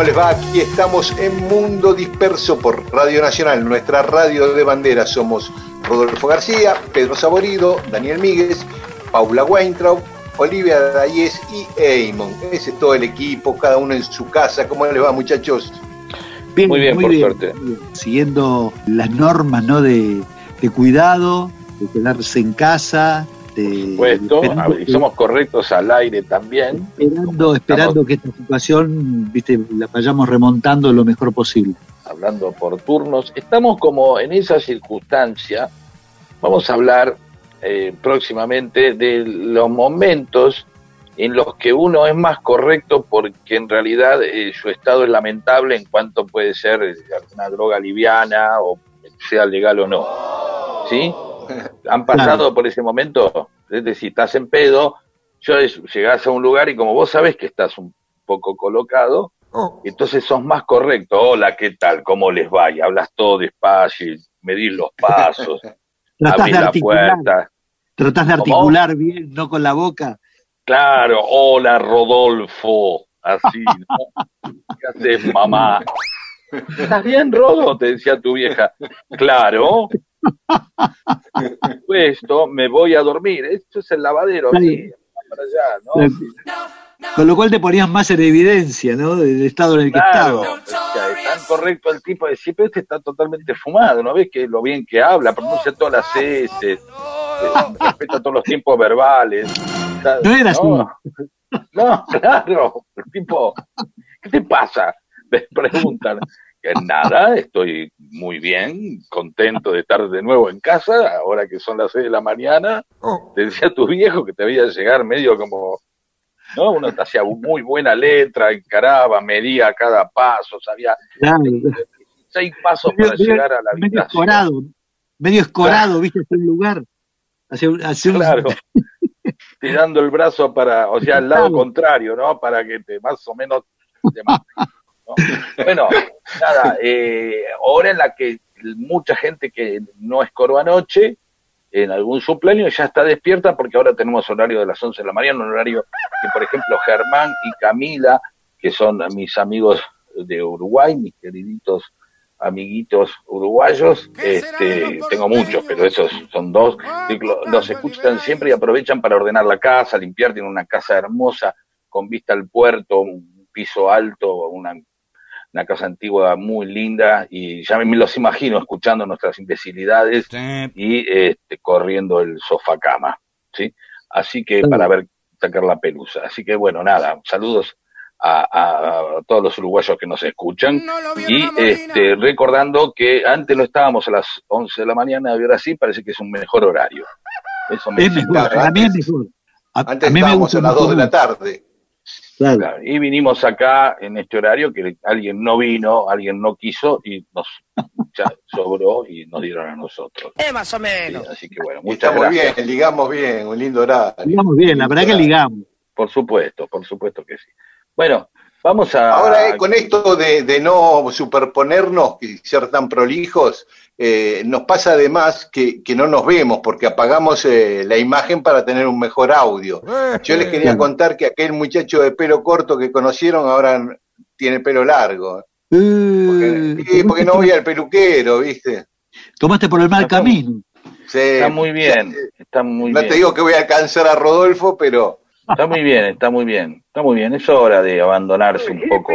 ¿Cómo les va? Aquí estamos en Mundo Disperso por Radio Nacional, nuestra radio de bandera. Somos Rodolfo García, Pedro Saborido, Daniel Míguez, Paula Weintraub, Olivia Dayes y Eamon. Ese es todo el equipo, cada uno en su casa. ¿Cómo les va, muchachos? Bien, muy bien, por suerte. Siguiendo las normas ¿no? de, de cuidado, de quedarse en casa, este, supuesto, somos correctos al aire también. Esperando, esperando que esta situación viste, la vayamos remontando lo mejor posible. Hablando por turnos, estamos como en esa circunstancia, vamos a hablar eh, próximamente de los momentos en los que uno es más correcto porque en realidad eh, su estado es lamentable en cuanto puede ser eh, alguna droga liviana o sea legal o no. ¿Sí? han pasado por ese momento, es decir, estás en pedo, yo llegás a un lugar y como vos sabés que estás un poco colocado, oh. entonces sos más correcto. Hola, ¿qué tal? ¿Cómo les va? Y hablas todo despacio, medís los pasos, abrís la puerta. Tratás de articular bien, no con la boca. Claro, hola Rodolfo, así, ¿no? ¿Qué haces, mamá? ¿Estás bien, Rodo? Te decía tu vieja. Claro, esto me voy a dormir. Esto es el lavadero. Con lo cual te ponías más en evidencia, ¿no? Del estado en el que estaba. Es tan correcto el tipo de decir, pero este está totalmente fumado, ¿no ves que lo bien que habla, pronuncia todas las S, eh, respeta todos los tiempos verbales. No era así. No, claro, el tipo, ¿qué te pasa? Me preguntan. Nada, estoy muy bien, contento de estar de nuevo en casa, ahora que son las seis de la mañana. Oh. Te decía tu viejo que te veía llegar medio como, ¿no? Uno te hacía muy buena letra, encaraba, medía cada paso, sabía seis pasos para llegar a la habitación. Medio escorado, medio escorado, viste, en un lugar. Hacia, claro. Tirando el brazo para, o sea, al lado contrario, ¿no? Para que te más o menos te bueno, nada, eh, hora en la que mucha gente que no escoró anoche, en algún cumpleaños ya está despierta porque ahora tenemos horario de las 11 de la mañana, un horario que, por ejemplo, Germán y Camila, que son mis amigos de Uruguay, mis queriditos amiguitos uruguayos, este, tengo muchos, pero esos son dos, los escuchan siempre y aprovechan para ordenar la casa, limpiar, tienen una casa hermosa con vista al puerto, un piso alto, una una casa antigua muy linda y ya me los imagino escuchando nuestras imbecilidades y este, corriendo el sofá cama, ¿sí? Así que para ver sacar la pelusa. Así que bueno, nada, saludos a, todos los uruguayos que nos escuchan y este, recordando que antes no estábamos a las 11 de la mañana y ahora sí parece que es un mejor horario. Eso me es mejor, Antes estábamos a las 2 de la tarde. Y vinimos acá en este horario que alguien no vino, alguien no quiso y nos sobró y nos dieron a nosotros. Eh, más o menos. así que bueno, muchas Estamos bien, ligamos bien, un lindo horario. Ligamos bien, la verdad que ligamos. Por supuesto, por supuesto que sí. Bueno, vamos a... Ahora eh, con esto de, de no superponernos y ser tan prolijos, eh, nos pasa además que, que, no nos vemos porque apagamos eh, la imagen para tener un mejor audio. Yo les quería contar que aquel muchacho de pelo corto que conocieron ahora tiene pelo largo. Porque, porque no voy al peluquero, ¿viste? Tomaste por el mal camino. está muy bien, está muy no bien. te digo que voy a alcanzar a Rodolfo, pero... Está muy bien, está muy bien, está muy bien. Es hora de abandonarse un poco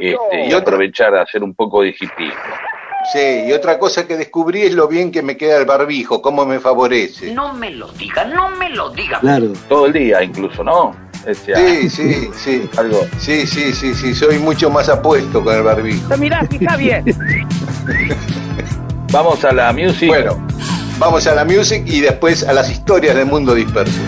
este, y aprovechar a hacer un poco de hipismo. Sí, y otra cosa que descubrí es lo bien que me queda el barbijo, cómo me favorece. No me lo diga, no me lo diga. Claro. Todo el día incluso, ¿no? sí, sí, sí. Algo. Sí, sí, sí, sí, soy mucho más apuesto con el barbijo. Mirá, está bien. Vamos a la music. Bueno, vamos a la music y después a las historias del mundo disperso.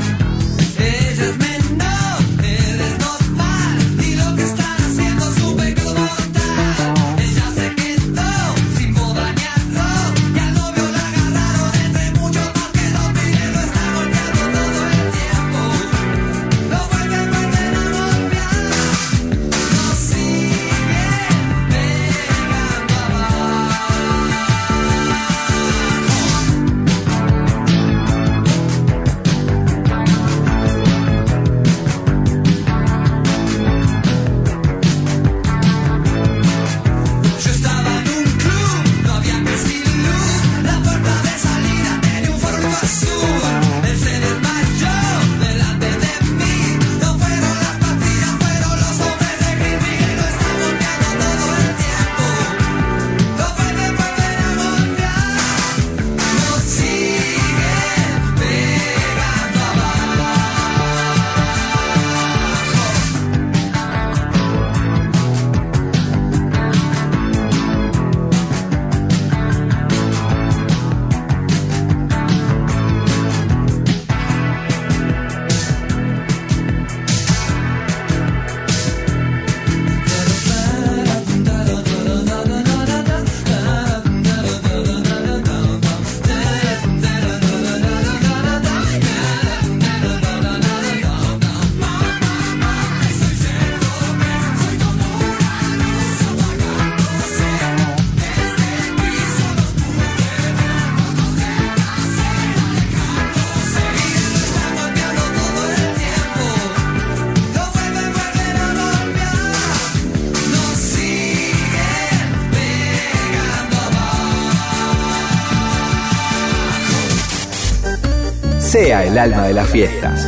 Sea el alma de las fiestas.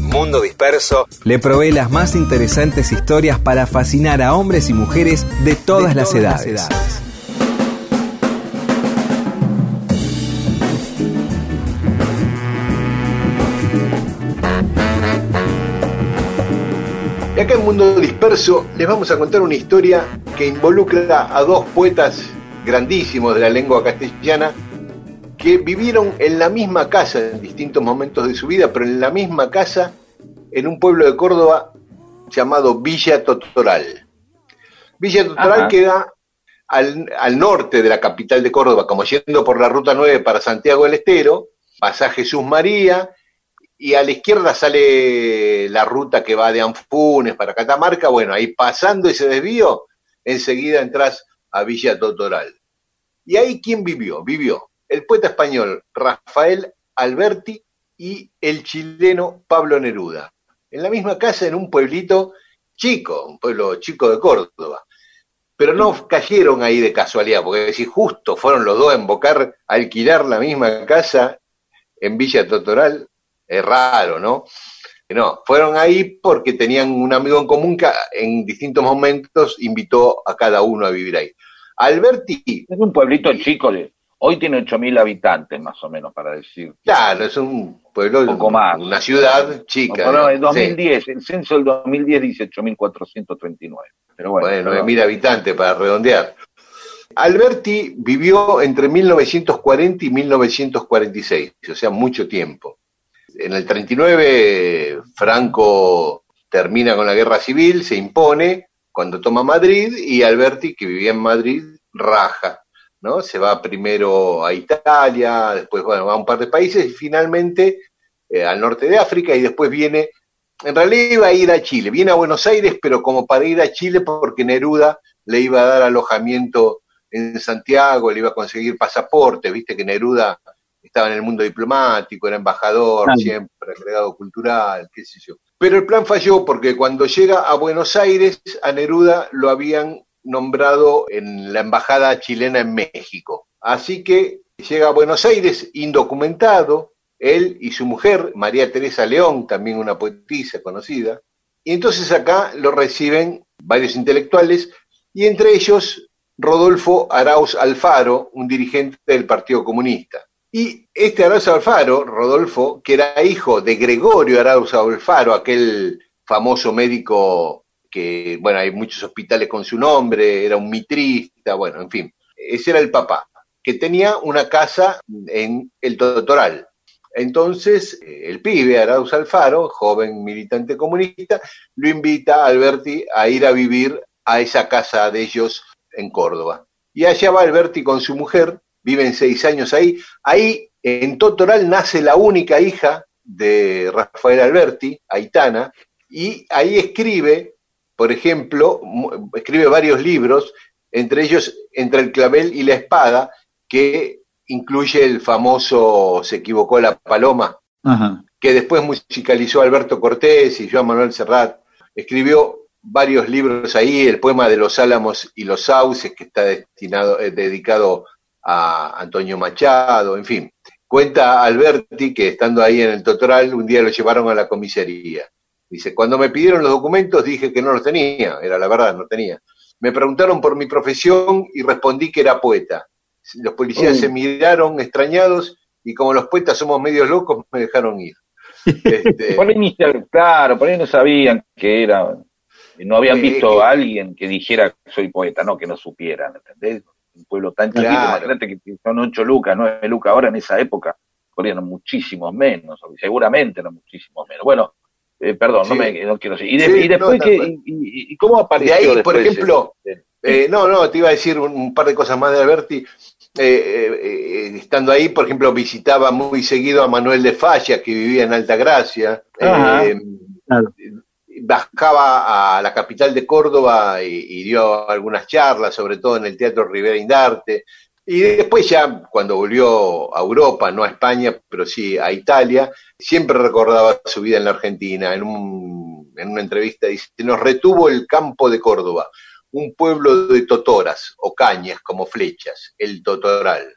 Mundo Disperso le provee las más interesantes historias para fascinar a hombres y mujeres de todas, las, edades. Y acá en Mundo Disperso les vamos a contar una historia que involucra a dos poetas grandísimos de la lengua castellana que vivieron en la misma casa en distintos momentos de su vida, pero en la misma casa en un pueblo de Córdoba llamado Villa Totoral. Villa Totoral queda al, al, norte de la capital de Córdoba, como yendo por la ruta 9 para Santiago del Estero, pasa Jesús María, y a la izquierda sale la ruta que va de Anfunes para Catamarca, bueno, ahí pasando ese desvío, enseguida entras a Villa Totoral. ¿Y ahí quién vivió? Vivió el poeta español Rafael Alberti y el chileno Pablo Neruda. En la misma casa, en un pueblito chico, un pueblo chico de Córdoba. Pero no cayeron ahí de casualidad, porque si justo fueron los dos a invocar, a alquilar la misma casa en Villa Totoral, es raro, ¿no? No, fueron ahí porque tenían un amigo en común que en distintos momentos invitó a cada uno a vivir ahí. Alberti. Es un pueblito chico de, Hoy tiene 8.000 habitantes, más o menos, para decir. Claro, es un pueblo, poco más. una ciudad chica. No, no, en 2010, sí. el censo del 2010 dice 8.439. Pero bueno, bueno 9.000 habitantes para redondear. Alberti vivió entre 1940 y 1946, o sea, mucho tiempo. En el 39, Franco termina con la guerra civil, se impone cuando toma Madrid y Alberti, que vivía en Madrid, raja ¿no? Se va primero a Italia, después bueno, va a un par de países y finalmente eh, al norte de África y después viene, en realidad iba a ir a Chile, viene a Buenos Aires, pero como para ir a Chile porque Neruda le iba a dar alojamiento en Santiago, le iba a conseguir pasaporte, viste que Neruda estaba en el mundo diplomático, era embajador, siempre agregado cultural, qué sé yo. Pero el plan falló porque cuando llega a Buenos Aires, a Neruda lo habían nombrado en la embajada chilena en México. Así que llega a Buenos Aires indocumentado, él y su mujer, María Teresa León, también una poetisa conocida, y entonces acá lo reciben varios intelectuales, y entre ellos Rodolfo Arauz Alfaro, un dirigente del Partido Comunista. Y este Arauz Alfaro, Rodolfo, que era hijo de Gregorio Arauz Alfaro, aquel famoso médico que, bueno, hay muchos hospitales con su nombre, era un mitrista, bueno, en fin, ese era el papá, que tenía una casa en el Totoral. Entonces, el pibe, Arauz Alfaro, joven militante comunista, lo invita a Alberti a ir a vivir a esa casa de ellos en Córdoba. Y allá va Alberti con su mujer, viven seis años ahí. Ahí, en Totoral, nace la única hija de Rafael Alberti, Aitana, y ahí escribe, por ejemplo, escribe varios libros, entre ellos Entre el clavel y la espada, que incluye el famoso Se equivocó la paloma, que después musicalizó Alberto Cortés y Joan Manuel Serrat. Escribió varios libros ahí, el poema de los álamos y los sauces, que está destinado, eh, dedicado a Antonio Machado, en fin. Cuenta Alberti que estando ahí en el Totoral, un día lo llevaron a la comisaría. Dice, cuando me pidieron los documentos dije que no los tenía, era la verdad, no tenía. Me preguntaron por mi profesión y respondí que era poeta. Los policías se miraron extrañados y como los poetas somos medios locos, me dejaron ir. Este... por ahí, claro, por ahí no sabían que era no habían visto a alguien que dijera soy poeta, no, que no supieran, ¿entendés? Un pueblo tan chiquito, imagínate que son ocho lucas, nueve lucas, ahora en esa época corrían muchísimos menos, seguramente eran muchísimos menos. Bueno, eh, perdón, no, me, no quiero decir. Y, después, y, cómo apareció? De ahí, por ejemplo, eh, no, no, te iba a decir un, par de cosas más de Alberti. Eh, estando ahí, por ejemplo, visitaba muy seguido a Manuel de Falla, que vivía en Alta Gracia. Claro bajaba a la capital de Córdoba y, dio algunas charlas, sobre todo en el Teatro Rivera Indarte. Y después ya, cuando volvió a Europa, no a España, pero sí a Italia, siempre recordaba su vida en la Argentina. En, un, en una entrevista dice, nos retuvo el campo de Córdoba, un pueblo de totoras o cañas como flechas, el totoral.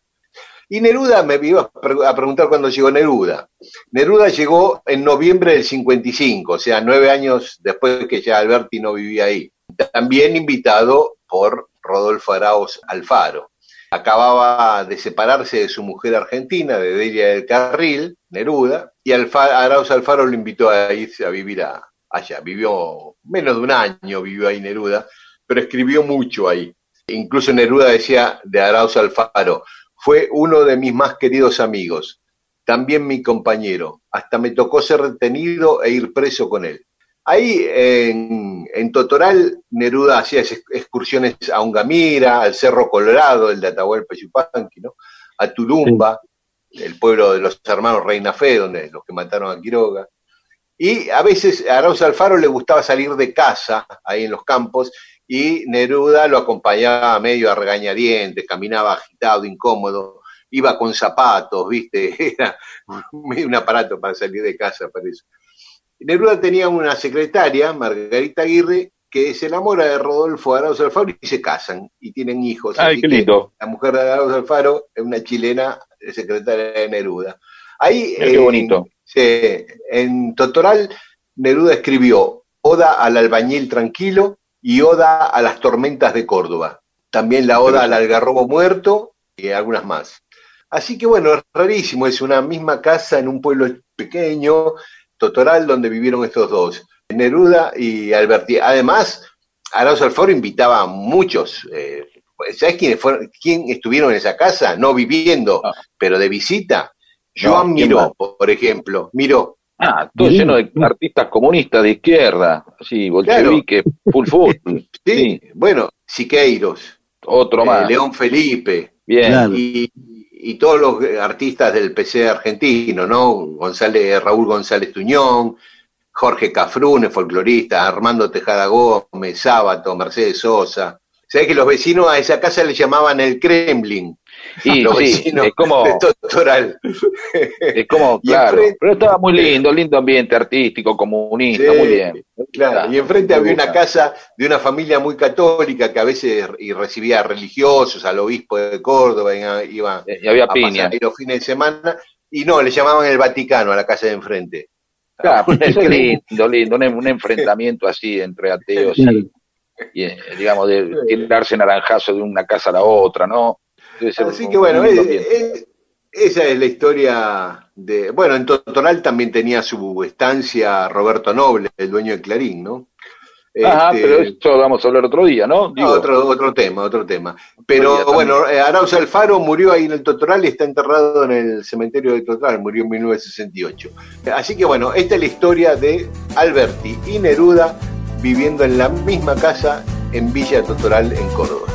Y Neruda me iba a preguntar cuándo llegó Neruda. Neruda llegó en noviembre del 55, o sea, nueve años después que ya Alberti no vivía ahí. También invitado por Rodolfo Arauz Alfaro. Acababa de separarse de su mujer argentina, de Delia del Carril, Neruda, y Arauz Alfaro lo invitó a irse a vivir allá. Vivió menos de un año, vivió ahí Neruda, pero escribió mucho ahí. Incluso Neruda decía de Arauz Alfaro, fue uno de mis más queridos amigos, también mi compañero. Hasta me tocó ser retenido e ir preso con él. Ahí en, Totoral, Neruda hacía excursiones a Ungamira, al Cerro Colorado, el de Atahualpa Yupanqui, ¿no? a Tulumba, el pueblo de los hermanos Reina Fe, donde los que mataron a Quiroga. Y a veces a Arauz Alfaro le gustaba salir de casa, ahí en los campos, y Neruda lo acompañaba medio a regañadientes, caminaba agitado, incómodo, iba con zapatos, viste, era un aparato para salir de casa, para eso. Neruda tenía una secretaria, Margarita Aguirre, que se enamora de Rodolfo Arauz Alfaro y se casan y tienen hijos. Ay, qué lindo. La mujer de Arauz Alfaro es una chilena secretaria de Neruda. Ahí, qué bonito. en Totoral, Neruda escribió Oda al albañil tranquilo, y Oda a las tormentas de Córdoba. También la Oda al algarrobo muerto y algunas más. Así que bueno, es rarísimo, es una misma casa en un pueblo pequeño, Totoral, donde vivieron estos dos, Neruda y Alberti. Además, Arauz Alfaro invitaba a muchos. Eh, ¿Sabes quiénes fueron, quién estuvieron en esa casa? No viviendo, ah. pero de visita. Joan Miró, por ejemplo. Miró, Ah, todo lleno de artistas comunistas de izquierda, así, bolchevique, full full. sí, bueno, Siqueiros. Otro eh, más. León Felipe. Bien. Y, todos los artistas del PC argentino, ¿no? González, Raúl González Tuñón, Jorge Cafrune, folclorista, Armando Tejada Gómez, Sábato, Mercedes Sosa, Sabés que los vecinos a esa casa le llamaban el Kremlin. Y sí, es como, Es como, claro, pero estaba muy lindo, lindo ambiente artístico, comunista, muy bien. Claro, y enfrente había una casa de una familia muy católica que a veces y recibía religiosos, al obispo de Córdoba, iba y había piña. y los fines de semana, y no, le llamaban el Vaticano a la casa de enfrente. Claro, es lindo, lindo, un, enfrentamiento así entre ateos y, eh, digamos, de tirarse naranjazo de una casa a la otra, ¿no? Así que bueno, esa es la historia de... Bueno, en Totonal también tenía su estancia Roberto Noble, el dueño de Clarín, ¿no? Ajá, este, pero eso vamos a hablar otro día, ¿no? otro, otro tema, otro tema. Pero bueno, eh, Arauz Alfaro murió ahí en el Totoral y está enterrado en el cementerio de Totoral, murió en 1968. Así que bueno, esta es la historia de Alberti y Neruda viviendo en la misma casa en Villa Totoral, en Córdoba.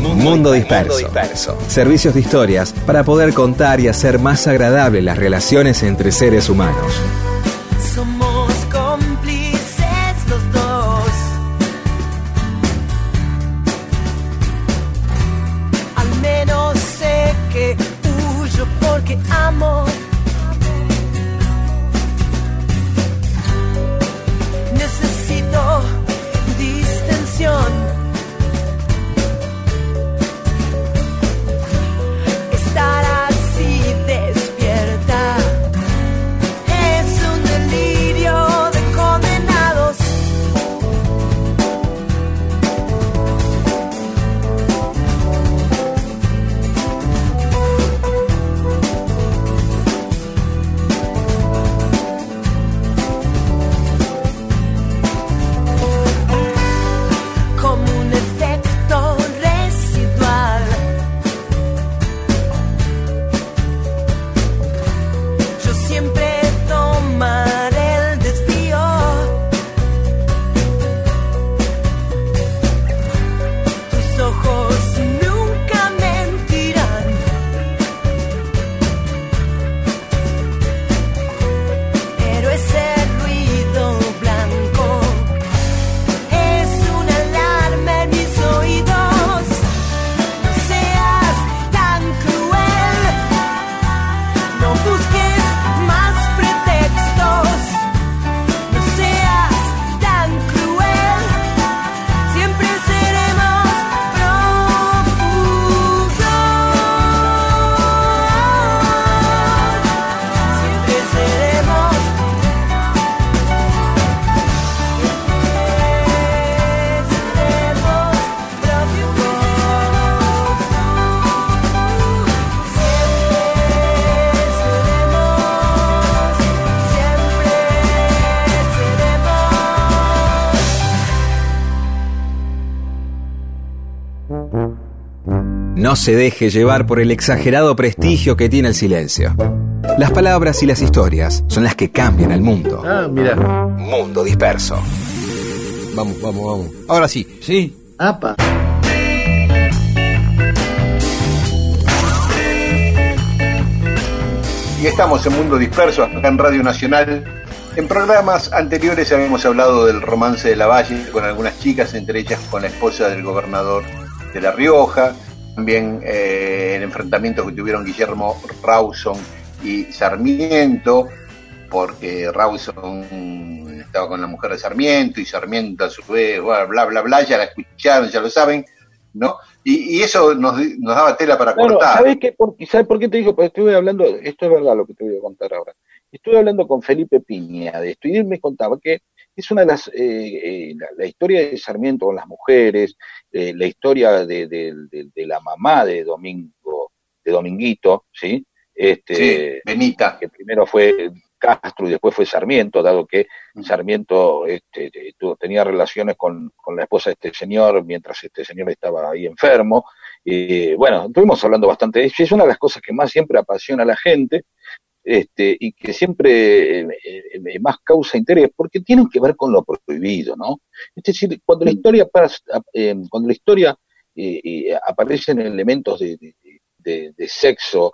Mundo disperso. Servicios de historias para poder contar y hacer más agradables las relaciones entre seres humanos. No se deje llevar por el exagerado prestigio que tiene el silencio. Las palabras y las historias son las que cambian el mundo. Ah, mira. Mundo disperso. Vamos, vamos, vamos. Ahora sí. Sí. Apa. Y estamos en Mundo Disperso, acá en Radio Nacional. En programas anteriores habíamos hablado del romance de la Valle con algunas chicas, entre ellas con la esposa del gobernador de La Rioja, también eh, el enfrentamiento que tuvieron Guillermo Rawson y Sarmiento, porque Rawson estaba con la mujer de Sarmiento y Sarmiento a su vez, bla, bla, bla, ya la escucharon, ya lo saben, ¿no? Y, eso nos, nos, daba tela para cortar. ¿sabes, qué, por, ¿Sabes por qué te digo? Porque estuve hablando, esto es verdad lo que te voy a contar ahora. Estuve hablando con Felipe Piña de esto y él me contaba que es una de las, eh, eh, la, historia de Sarmiento con las mujeres, eh, la historia de, de, la mamá de Domingo, de Dominguito, ¿sí? Este, Benita. Que primero fue Castro y después fue Sarmiento, dado que Sarmiento este, tenía relaciones con, con, la esposa de este señor mientras este señor estaba ahí enfermo. Y bueno, estuvimos hablando bastante de eso. Es una de las cosas que más siempre apasiona a la gente este, y que siempre eh, eh, más causa interés, porque tienen que ver con lo prohibido, ¿no? Es decir, cuando la historia, eh, cuando la historia aparecen elementos de, de, sexo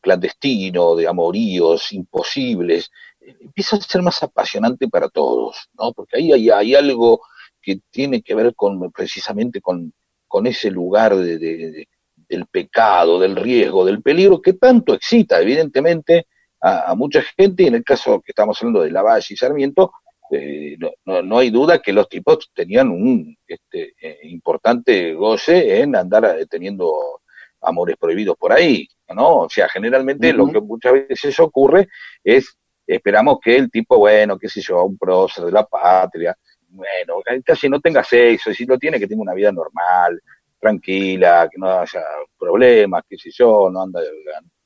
clandestino, de amoríos imposibles, empieza a ser más apasionante para todos, ¿no? Porque ahí hay, hay algo que tiene que ver con precisamente con, con ese lugar de, del pecado, del riesgo, del peligro que tanto excita, evidentemente, a, mucha gente. En el caso que estamos hablando de Lavalle y Sarmiento, eh, no, no, hay duda que los tipos tenían un este, eh, importante goce en andar eh, teniendo amores prohibidos por ahí, ¿no? O sea, generalmente lo que muchas veces ocurre es, esperamos que el tipo, bueno, qué sé yo, un prócer de la patria, bueno, casi no tenga sexo, y si lo tiene, que tenga una vida normal, tranquila, que no haya problemas, qué sé yo, no anda,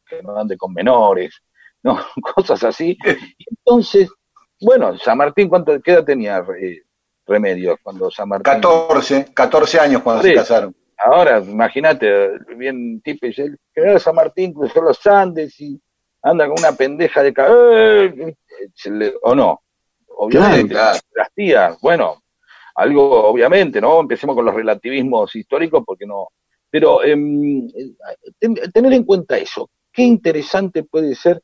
que no ande con menores, no, cosas así. Entonces, bueno, San Martín, ¿cuánto, ¿qué edad tenía eh, Remedios cuando San Martín? 14, 14 años cuando se casaron. Ahora, imagínate, bien tipo, dice, que San Martín cruzó los Andes y anda con una pendeja de... ¡Eh! ¿O no? Obviamente, las tías, bueno, algo obviamente, ¿no? Empecemos con los relativismos históricos porque no... Pero em, tener en cuenta eso, qué interesante puede ser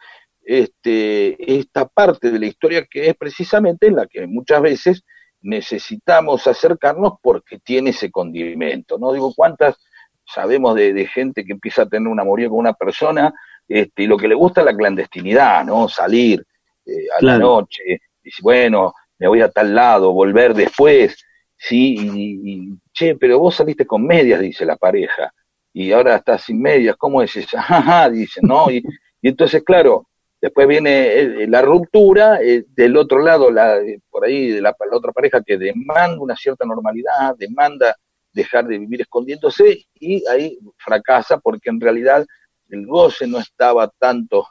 este, esta parte de la historia que es precisamente en la que muchas veces necesitamos acercarnos porque tiene ese condimento, ¿no? Digo, ¿cuántas sabemos de, gente que empieza a tener un amorío con una persona este, y lo que le gusta es la clandestinidad, ¿no? Salir eh, a la noche, y bueno, me voy a tal lado, volver después, sí, y, che, pero vos saliste con medias, dice la pareja, y ahora estás sin medias, ¿cómo es eso? Ajá, dice, ¿no? Y, y entonces, claro, Después viene eh, la ruptura, eh, del otro lado, la, eh, por ahí, de la, otra pareja que demanda una cierta normalidad, demanda dejar de vivir escondiéndose y ahí fracasa porque en realidad el goce no estaba tanto,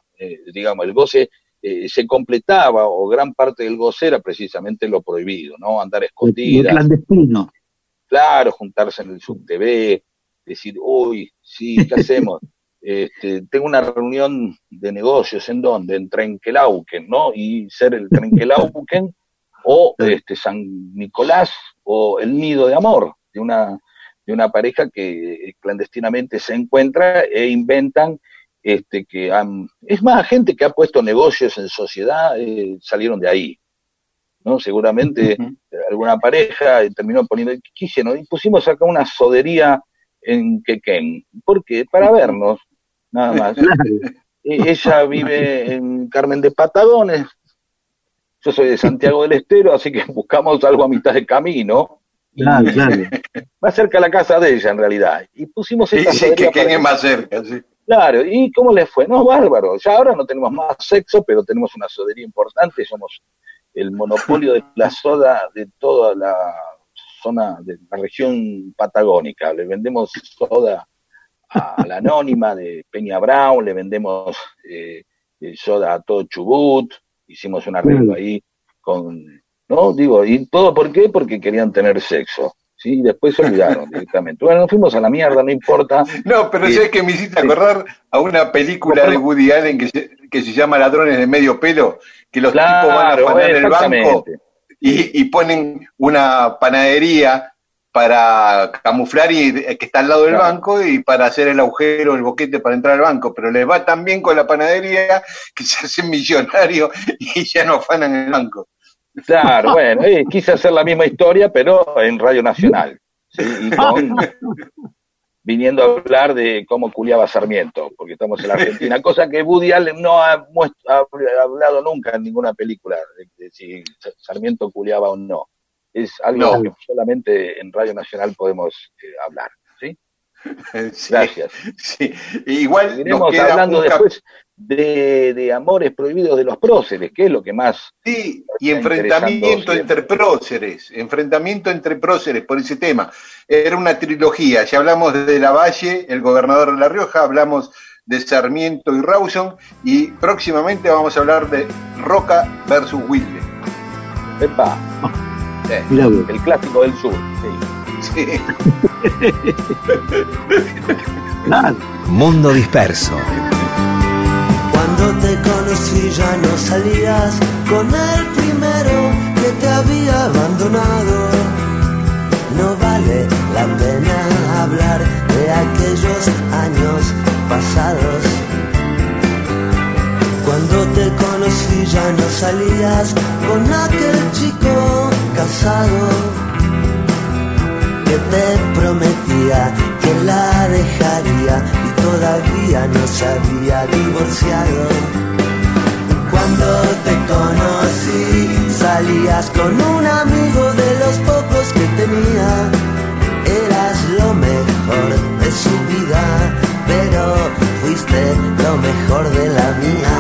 digamos, el goce se completaba o gran parte del goce era precisamente lo prohibido, ¿no? Andar escondido. clandestino. Claro, juntarse en el sub-TV, decir, uy, sí, ¿qué hacemos? Este, tengo una reunión de negocios en donde, en Trenquelauquen, ¿no? Y ser el Trenquelauquen o este, San Nicolás o el nido de amor de una, de una pareja que clandestinamente se encuentra e inventan este, que han, es más, gente que ha puesto negocios en sociedad eh, salieron de ahí. ¿no? Seguramente alguna pareja terminó poniendo, ¿qué. Y pusimos acá una sodería en Quequén. ¿Por qué? Para vernos, nada más. E, ella vive en Carmen de Patagones, yo soy de Santiago del Estero, así que buscamos algo a mitad de camino. Claro, claro. Más cerca a la casa de ella, en realidad. Y pusimos esta sí, que quede más cerca, sí. Claro, ¿y cómo le fue? No, bárbaro. Ya ahora no tenemos más sexo, pero tenemos una sodería importante. Somos el monopolio de la soda de toda la zona de la región patagónica. Le vendemos soda a la anónima de Peña Brown, le vendemos eh, soda a todo Chubut, hicimos un arreglo ahí con, ¿no? Digo, ¿y todo por qué? Porque querían tener sexo. ¿sí? Y después se olvidaron directamente. Bueno, nos fuimos a la mierda, no importa. No, pero si es que me hiciste acordar a una película de Woody Allen que se, que se llama Ladrones de Medio Pelo, que los tipos van a poner el banco y, y, ponen una panadería para camuflar y que está al lado del banco y para hacer el agujero, el boquete para entrar al banco, pero les va tan bien con la panadería que se hacen millonarios y ya no afanan el banco. Claro, bueno, eh, quise hacer la misma historia, pero en Radio Nacional. viniendo a hablar de cómo culiaba Sarmiento, porque estamos en la Argentina, cosa que Woody Allen no ha, hablado nunca en ninguna película, de si Sarmiento culiaba o no es algo que solamente en Radio Nacional podemos eh, hablar. ¿sí? Gracias. Sí. Igual iremos hablando después de, amores prohibidos de los próceres, que es lo que más. Sí, y enfrentamiento entre próceres, enfrentamiento entre próceres por ese tema. Era una trilogía, ya hablamos de Lavalle, el gobernador de La Rioja, hablamos de Sarmiento y Rawson, y próximamente vamos a hablar de Roca versus Wilde. Epa el clásico del sur. Sí. Mundo disperso. Conocí ya no salías con el primero que te había abandonado. No vale la pena hablar de aquellos años pasados. Cuando te conocí ya no salías con aquel chico casado te prometía que la dejaría y todavía no se había divorciado. Cuando te conocí salías con un amigo de los pocos que tenía. Eras lo mejor de su vida, pero fuiste lo mejor de la mía.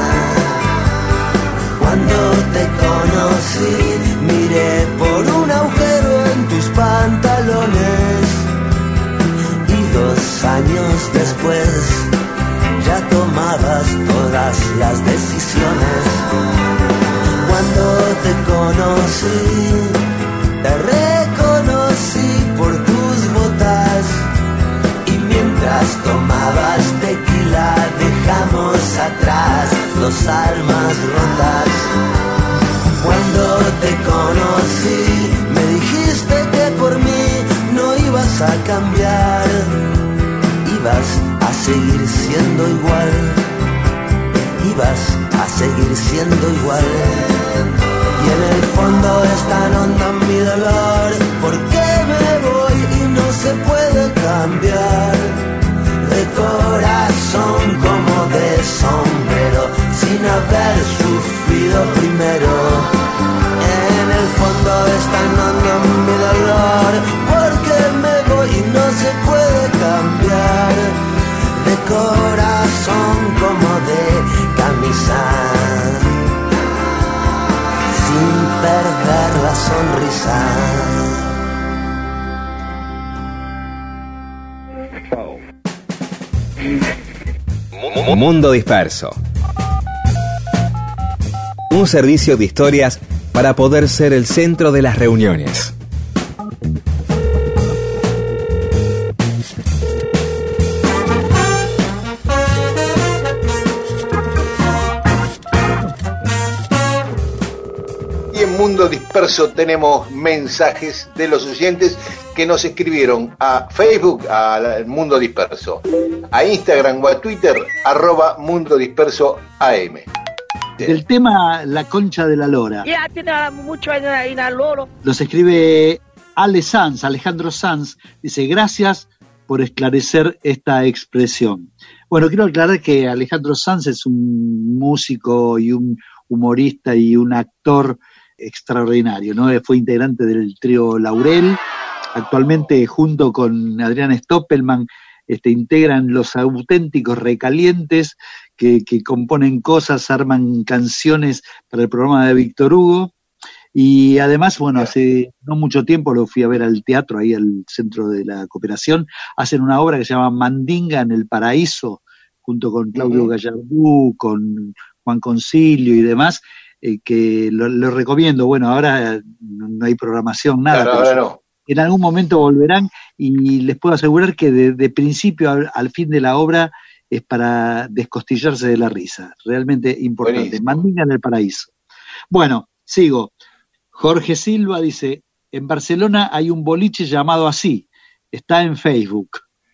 Cuando te conocí miré por un agujero en tus pantalones y dos años después las decisiones. Cuando te conocí, te reconocí por tus botas y mientras tomabas tequila dejamos atrás dos almas rotas. Cuando te conocí, me dijiste que por mí no ibas a cambiar, ibas a seguir siendo igual, ibas a seguir siendo igual. Y en el fondo es tan hondo mi dolor, porque me voy y no se puede cambiar. De corazón como de sombrero, sin haber sufrido primero. En el fondo es tan mi dolor, porque me voy y no se puede cambiar de corazón como de sin perder la sonrisa. Mundo Disperso. Un servicio de historias para poder ser el centro de las reuniones. Mundo Disperso tenemos mensajes de los oyentes que nos escribieron a Facebook, al Mundo Disperso, a Instagram o a Twitter, arroba Mundo Disperso AM. El tema La concha de la lora. Ya tiene mucho en la loro. Los escribe Ale Sanz, Alejandro Sanz. Dice, gracias por esclarecer esta expresión. Bueno, quiero aclarar que Alejandro Sanz es un músico y un humorista y un actor extraordinario, ¿no? Fue integrante del trío Laurel, actualmente junto con Adrián Stoppelman este, integran los auténticos recalientes que, componen cosas, arman canciones para el programa de Víctor Hugo. Y además, bueno, hace no mucho tiempo lo fui a ver al teatro, ahí al centro de la cooperación. Hacen una obra que se llama Mandinga en el Paraíso, junto con Claudio Gallardú, con Juan Concilio y demás. Eh, que lo, recomiendo. Bueno, ahora no hay programación, nada. En algún momento volverán y les puedo asegurar que de, principio al, fin de la obra es para descostillarse de la risa. Realmente importante. Mandinga en el paraíso. Bueno, sigo. Jorge Silva dice, en Barcelona hay un boliche llamado así, está en Facebook.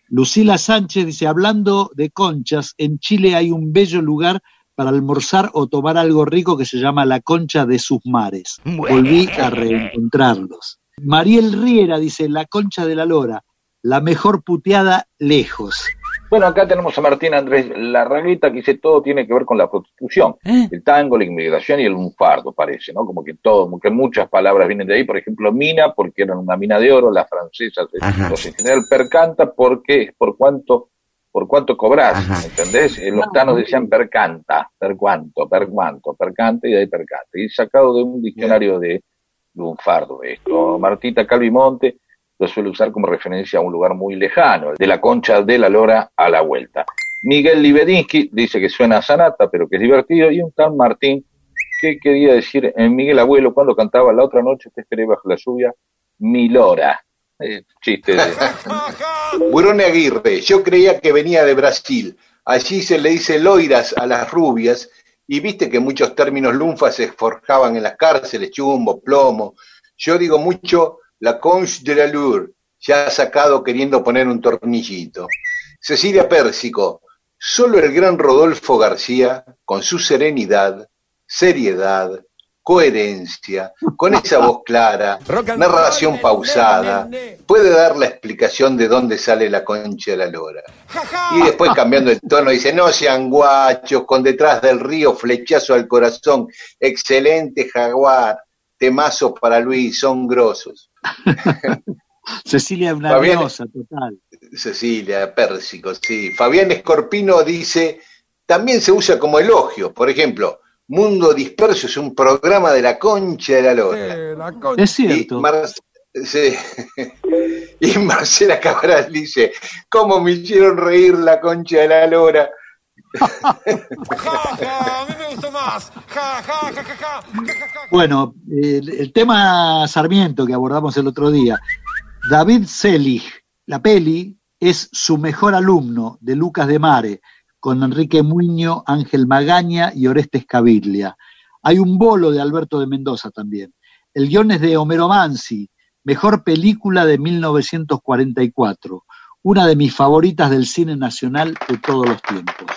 Lucila Sánchez dice, hablando de conchas, en Chile hay un bello lugar para almorzar o tomar algo rico que se llama la concha de sus mares. Volví a reencontrarlos. Mariel Riera dice, la concha de la lora, la mejor puteada lejos. Bueno, acá tenemos a Martín Andrés Larragueta que dice todo tiene que ver con la prostitución, ¿Eh? el tango, la inmigración y el lunfardo, parece, ¿no? Como que todo, como que muchas palabras vienen de ahí, por ejemplo, mina, porque eran una mina de oro, la francesa, en general percanta, porque es por cuanto por cuánto cobras, ¿entendés? Eh, los tanos decían per canta, per cuánto, per cuánto, per canta y de ahí per canta. Y sacado de un diccionario de lunfardo esto. Martita Calvimonte lo suele usar como referencia a un lugar muy lejano, de la concha de la lora a la vuelta. Miguel Libedinsky dice que suena a sanata, pero que es divertido, y un tal Martín que quería decir en Miguel Abuelo cuando cantaba la otra noche te esperé bajo la lluvia, mi lora. Eh, chiste. Burone Aguirre, yo creía que venía de Brasil. Allí se le dice loiras a las rubias y viste que muchos términos lunfas se forjaban en las cárceles, chumbo, plomo. Yo digo mucho la conche de la lure, ya sacado queriendo poner un tornillito. Cecilia Pérsico, solo el gran Rodolfo García, con su serenidad, seriedad, coherencia, con esa voz clara, narración pausada, puede dar la explicación de dónde sale la concha de la lora. Y después cambiando el tono dice, no sean guachos, con detrás del río flechazo al corazón, excelente jaguar, temazo para Luis, son grosos. Cecilia es una diosa total. Cecilia, Pérsico, sí. Fabián Escorpino dice, también se usa como elogio, por ejemplo, Mundo Disperso es un programa de la concha de la lora. es cierto. Y, Marcela Cabral dice, ¿cómo me hicieron reír la concha de la lora? bueno, el, tema Sarmiento que abordamos el otro día, David Selig, la peli, es su mejor alumno de Lucas de Mare, con Enrique Muño, Ángel Magaña y Orestes Caviglia. Hay un bolo de Alberto de Mendoza también. El guion es de Homero Mansi, mejor película de 1944, una de mis favoritas del cine nacional de todos los tiempos.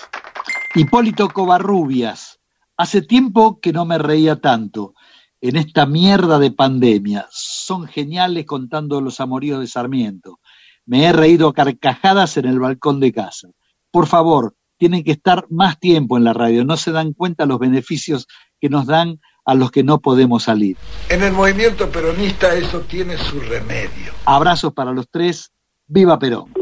Hipólito Covarrubias, hace tiempo que no me reía tanto en esta mierda de pandemia. Son geniales contando los amoríos de Sarmiento. Me he reído carcajadas en el balcón de casa. Por favor, tienen que estar más tiempo en la radio, no se dan cuenta los beneficios que nos dan a los que no podemos salir. En el movimiento peronista eso tiene su remedio. Abrazos para los tres, viva Perón.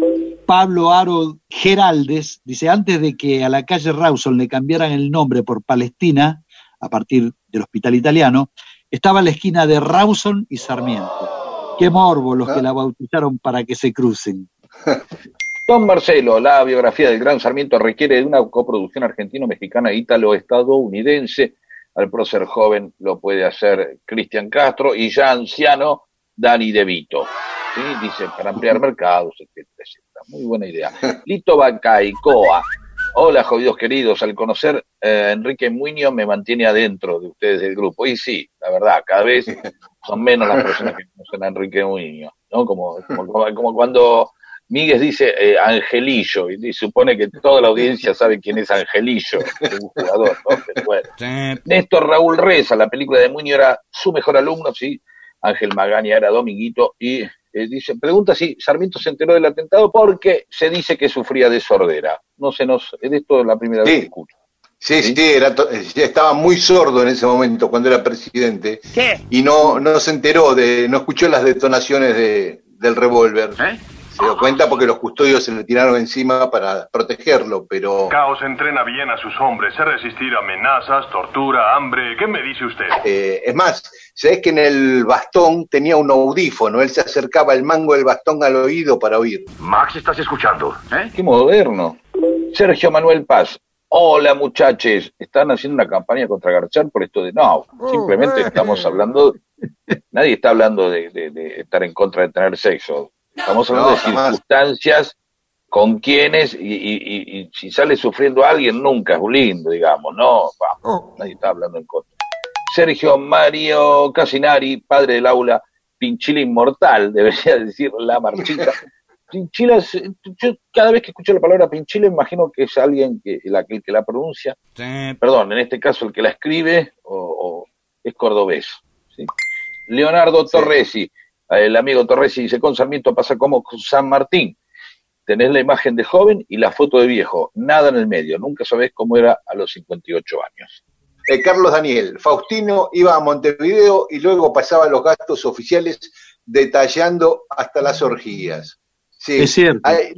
Pablo Aro Geraldes dice, antes de que a la calle Rawson le cambiaran el nombre por Palestina, a partir del hospital italiano, estaba la esquina de Rawson y Sarmiento. Qué morbo los que la bautizaron para que se crucen. Don Marcelo, la biografía del Gran Sarmiento requiere de una coproducción argentino-mexicana ítalo-estadounidense. Al prócer joven lo puede hacer Cristian Castro y ya anciano Dani De Vito. ¿sí? Dice, para ampliar mercados, etcétera, etcétera. Muy buena idea. Lito Bacaicoa. Hola, jodidos queridos. Al conocer eh, Enrique Muñoz me mantiene adentro de ustedes del grupo. Y sí, la verdad, cada vez son menos las personas que conocen a Enrique Muñoz, ¿no? Como, como, como cuando Miguel dice eh, Angelillo, y, supone que toda la audiencia sabe quién es Angelillo, el jugador, ¿no? Néstor Raúl Reza, la película de Muñoz era su mejor alumno, sí, Ángel Magaña era Dominguito, y eh, dice, pregunta si Sarmiento se enteró del atentado porque se dice que sufría de sordera. No se nos, es esto la primera vez que escucho. Sí, sí, era estaba muy sordo en ese momento cuando era presidente y no, no se enteró de, no escuchó las detonaciones de, del revólver. ¿Eh? Se dio cuenta porque los custodios se le tiraron encima para protegerlo, pero... Caos entrena bien a sus hombres, sé resistir amenazas, tortura, hambre. ¿Qué me dice usted? Eh, es más, sabes que en el bastón tenía un audífono, él se acercaba el mango del bastón al oído para oír. Max, estás escuchando, ¿eh? Qué moderno. Sergio Manuel Paz. Hola muchachos, están haciendo una campaña contra Garchar por esto de no, simplemente estamos hablando, nadie está hablando de, de estar en contra de tener sexo, Estamos hablando de circunstancias con quienes, y, si sale sufriendo alguien, nunca es lindo, digamos, ¿no? Oh. Nadie está hablando en contra. Sergio Mario Casinari, padre del aula, Pinchila Inmortal, debería decir la marchita. Pinchila, yo cada vez que escucho la palabra Pinchila imagino que es alguien que la, que, la pronuncia, perdón, en este caso el que la escribe o, es cordobés. Leonardo Torresi, el amigo Torres dice, con Sarmiento pasa como con San Martín. Tenés la imagen de joven y la foto de viejo, nada en el medio, nunca sabés cómo era a los 58 años. Eh, Carlos Daniel, Faustino iba a Montevideo y luego pasaba los gastos oficiales detallando hasta las orgías. Sí, es cierto. Hay,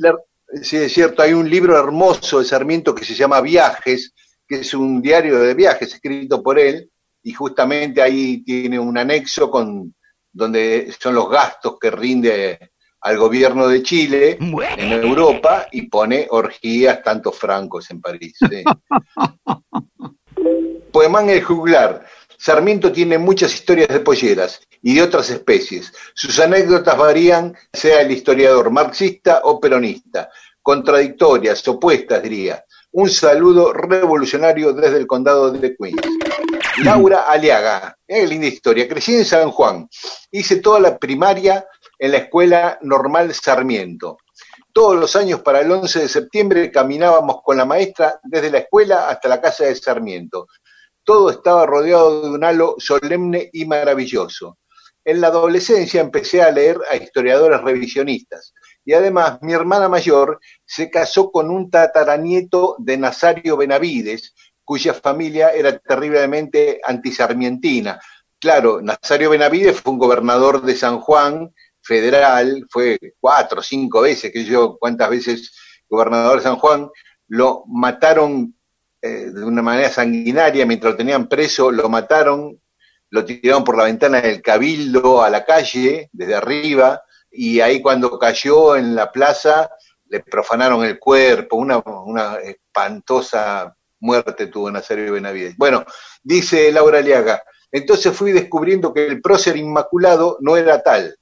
sí, es cierto, hay un libro hermoso de Sarmiento que se llama Viajes, que es un diario de viajes escrito por él, y justamente ahí tiene un anexo con donde son los gastos que rinde al gobierno de Chile en Europa y pone orgías tantos francos en París. Poemán el juglar. Sarmiento tiene muchas historias de polleras y de otras especies. Sus anécdotas varían, sea el historiador marxista o peronista, contradictorias, opuestas, diría. Un saludo revolucionario desde el condado de Queens. Laura Aliaga, eh, linda historia, crecí en San Juan, hice toda la primaria en la Escuela Normal Sarmiento. Todos los años para el 11 de septiembre caminábamos con la maestra desde la escuela hasta la casa de Sarmiento. todo estaba rodeado de un halo solemne y maravilloso. En la adolescencia empecé a leer a historiadores revisionistas y además mi hermana mayor se casó con un tataranieto de Nazario Benavides, cuya familia era terriblemente antisarmientina. Claro, Nazario Benavides fue un gobernador de San Juan federal, fue cuatro cinco veces, que yo cuántas veces gobernador de San Juan, lo mataron eh, de una manera sanguinaria, mientras lo tenían preso, lo mataron, lo tiraron por la ventana del cabildo a la calle, desde arriba, y ahí cuando cayó en la plaza, le profanaron el cuerpo, una espantosa muerte tuvo Nazario Benavides. Bueno, dice Laura Aliaga, entonces fui descubriendo que el prócer inmaculado no era tal.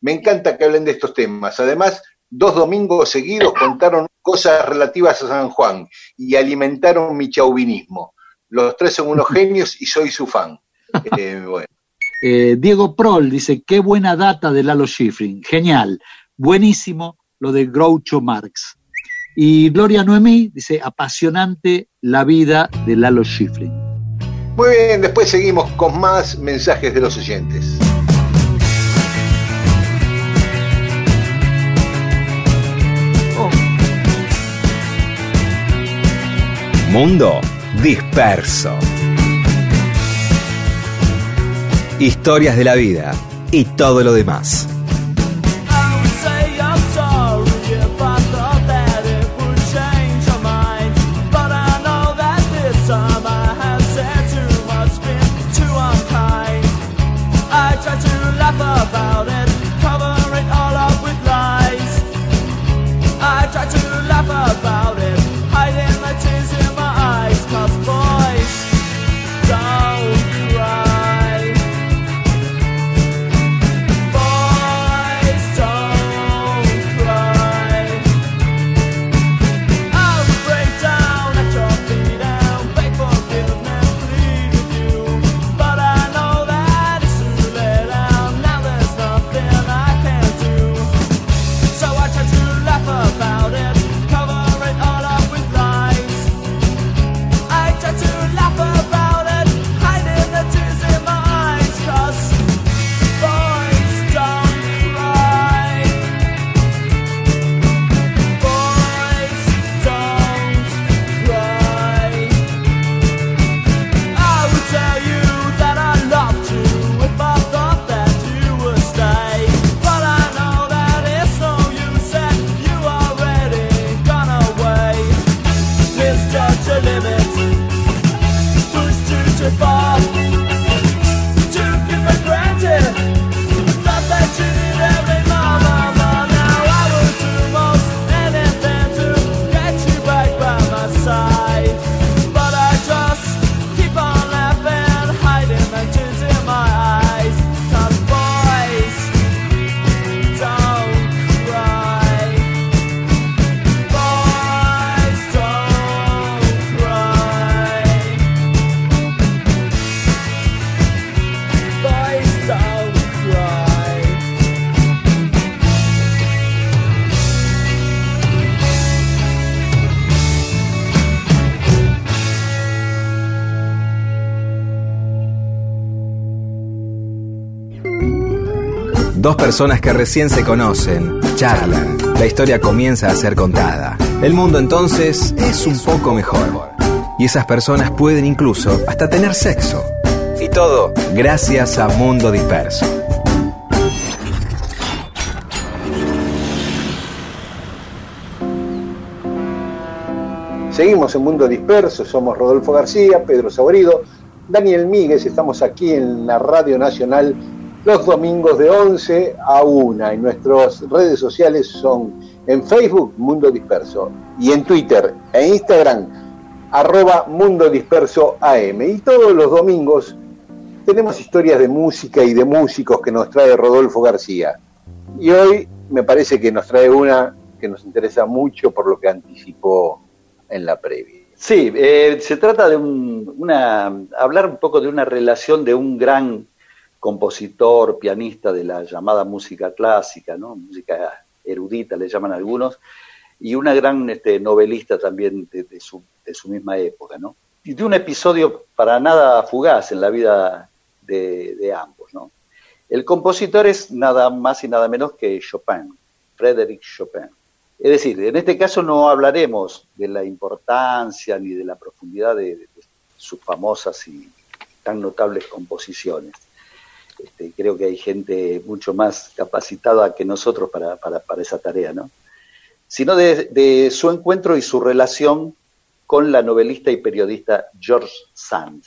Me encanta que hablen de estos temas. Además, dos domingos seguidos contaron cosas relativas a San Juan y alimentaron mi chauvinismo. Los tres son unos genios y soy su fan. Eh, eh, Diego Prol dice, qué buena data de Lalo Schifrin. Genial. Buenísimo lo de Groucho Marx. Y Gloria Noemí dice, apasionante la vida de Lalo Schifrin. Muy bien, después seguimos con más mensajes de los oyentes. Mundo disperso. Historias de la vida y todo lo demás. Personas que recién se conocen, charlan, la historia comienza a ser contada. El mundo entonces es un poco mejor. Y esas personas pueden incluso hasta tener sexo. Y todo gracias a Mundo Disperso. Seguimos en Mundo Disperso, somos Rodolfo García, Pedro Saborido, Daniel Míguez, estamos aquí en la Radio Nacional los domingos de 11 a 1. Y nuestras redes sociales son en Facebook Mundo Disperso y en Twitter e Instagram arroba Mundo Disperso AM. Y todos los domingos tenemos historias de música y de músicos que nos trae Rodolfo García. Y hoy me parece que nos trae una que nos interesa mucho por lo que anticipó en la previa. Sí, eh, se trata de una, hablar un poco de una relación de un gran compositor, pianista de la llamada música clásica, ¿no? música erudita le llaman algunos, y una gran este, novelista también de, su, misma época, ¿no? y de un episodio para nada fugaz en la vida de, ambos. ¿no? El compositor es nada más y nada menos que Chopin, Frédéric Chopin. Es decir, en este caso no hablaremos de la importancia ni de la profundidad de, sus famosas y tan notables composiciones. Este, creo que hay gente mucho más capacitada que nosotros para, esa tarea, ¿no? Sino de, de, su encuentro y su relación con la novelista y periodista George Sand.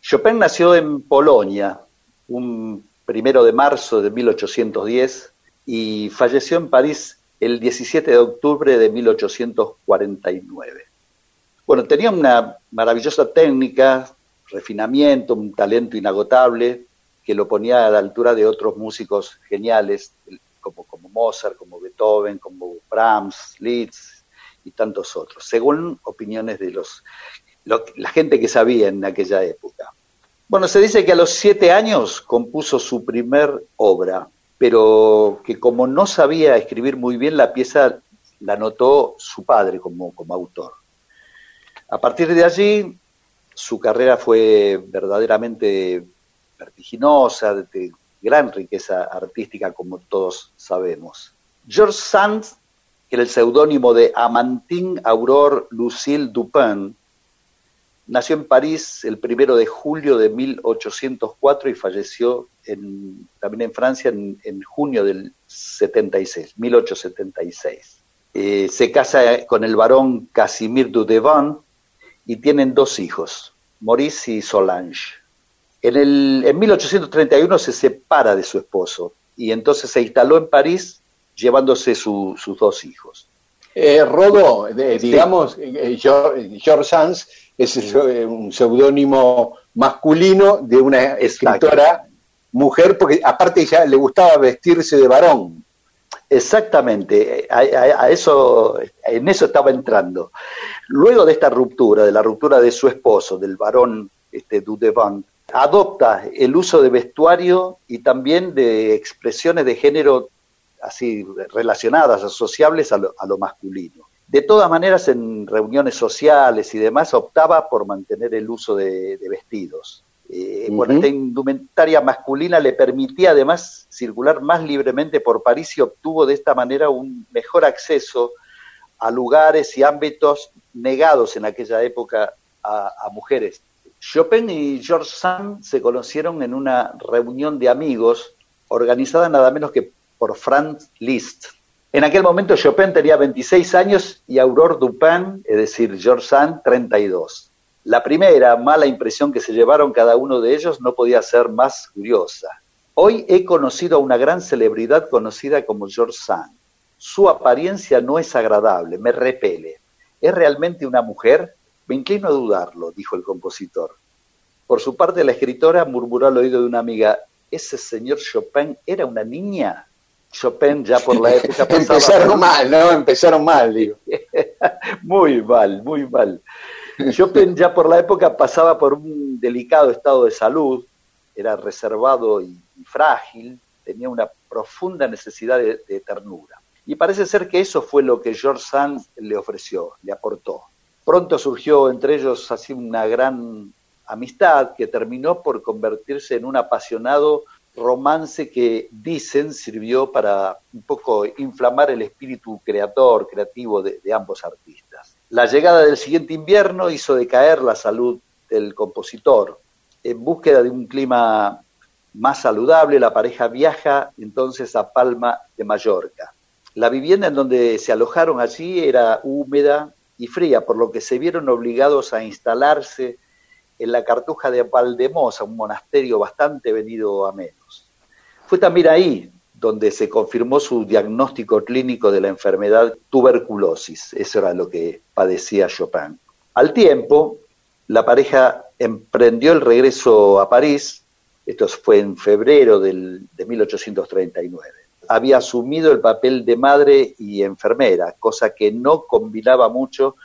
Chopin nació en Polonia un primero de marzo de 1810 y falleció en París el 17 de octubre de 1849. Bueno, tenía una maravillosa técnica, refinamiento, un talento inagotable que lo ponía a la altura de otros músicos geniales como, como Mozart, como Beethoven, como Brahms, Liszt, y tantos otros, según opiniones de los, la gente que sabía en aquella época. Bueno, se dice que a los siete años compuso su primer obra, pero que como no sabía escribir muy bien la pieza, la anotó su padre como, como autor. A partir de allí, su carrera fue verdaderamente vertiginosa, de gran riqueza artística, como todos sabemos. George Sand era el seudónimo de Amantine Aurore Lucille Dupin, nació en París el primero de julio de 1804 y falleció en, también en Francia en, junio del 76, 1876. Eh, se casa con el barón Casimir Dudevant y tienen dos hijos, Maurice y Solange. En, el, en 1831 se separa de su esposo y entonces se instaló en París llevándose sus dos hijos. Eh, Rodo, digamos, eh, George Sands es eh, un seudónimo masculino de una escritora mujer, porque aparte ella le gustaba vestirse de varón. Exactamente, a, eso, en eso estaba entrando. Luego de esta ruptura, de la ruptura de su esposo, del varón este, Dudevant, adopta el uso de vestuario y también de expresiones de género así relacionadas, asociables a lo, a lo masculino. De todas maneras, en reuniones sociales y demás, optaba por mantener el uso de, vestidos. Eh, bueno, esta indumentaria masculina le permitía además circular más libremente por París y obtuvo de esta manera un mejor acceso a lugares y ámbitos negados en aquella época a, a mujeres. Chopin y George Sand se conocieron en una reunión de amigos organizada nada menos que por Franz Liszt. En aquel momento Chopin tenía 26 años y Aurore Dupin, es decir, George Sand, 32. La primera mala impresión que se llevaron cada uno de ellos no podía ser más curiosa. Hoy he conocido a una gran celebridad conocida como George Sand. Su apariencia no es agradable, me repele. ¿Es realmente una mujer? Me inclino a dudarlo, dijo el compositor. Por su parte, la escritora murmuró al oído de una amiga, ¿ese señor Chopin era una niña? Chopin ya por la época Empezaron mal, ¿no? Empezaron mal, digo. muy mal, muy mal. Chopin ya por la época pasaba por un delicado estado de salud, era reservado y, frágil, tenía una profunda necesidad de, ternura. Y parece ser que eso fue lo que George Sand le ofreció, le aportó. Pronto surgió entre ellos así una gran amistad que terminó por convertirse en un apasionado romance que dicen sirvió para un poco inflamar el espíritu creador, creativo de, ambos artistas. La llegada del siguiente invierno hizo decaer la salud del compositor. En búsqueda de un clima más saludable, la pareja viaja entonces a Palma de Mallorca. La vivienda en donde se alojaron allí era húmeda y fría, por lo que se vieron obligados a instalarse en la Cartuja de Valdemosa, un monasterio bastante venido a menos. Fue también ahí donde se confirmó su diagnóstico clínico de la enfermedad tuberculosis. Eso era lo que padecía Chopin. Al tiempo, la pareja emprendió el regreso a París, esto fue en febrero del, de 1839. Había asumido el papel de madre y enfermera, cosa que no combinaba mucho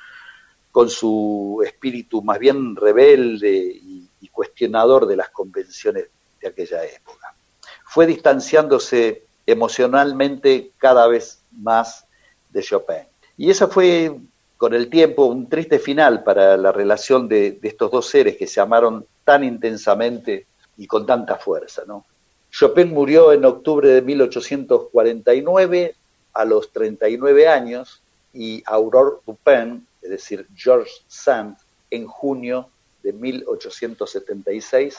con su espíritu más bien rebelde y, cuestionador de las convenciones de aquella época. Fue distanciándose emocionalmente cada vez más de Chopin. Y esa fue con el tiempo un triste final para la relación de, estos dos seres que se amaron tan intensamente y con tanta fuerza. ¿no? Chopin murió en octubre de 1849 a los 39 años y Aurore Dupin, es decir, George Sand, en junio de 1876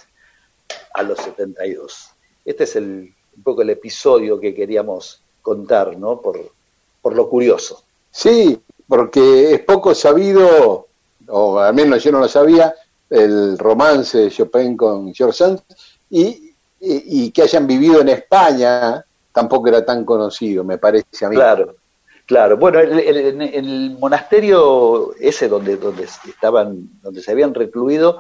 a los 72. Este es el, un poco el episodio que queríamos contar, ¿no? Por, por lo curioso. Sí, porque es poco sabido, o al menos yo no lo sabía, el romance de Chopin con George Sand, y, y, que hayan vivido en España tampoco era tan conocido, me parece a mí. Claro, claro. Bueno, el, el, monasterio ese donde, donde estaban, donde se habían recluido,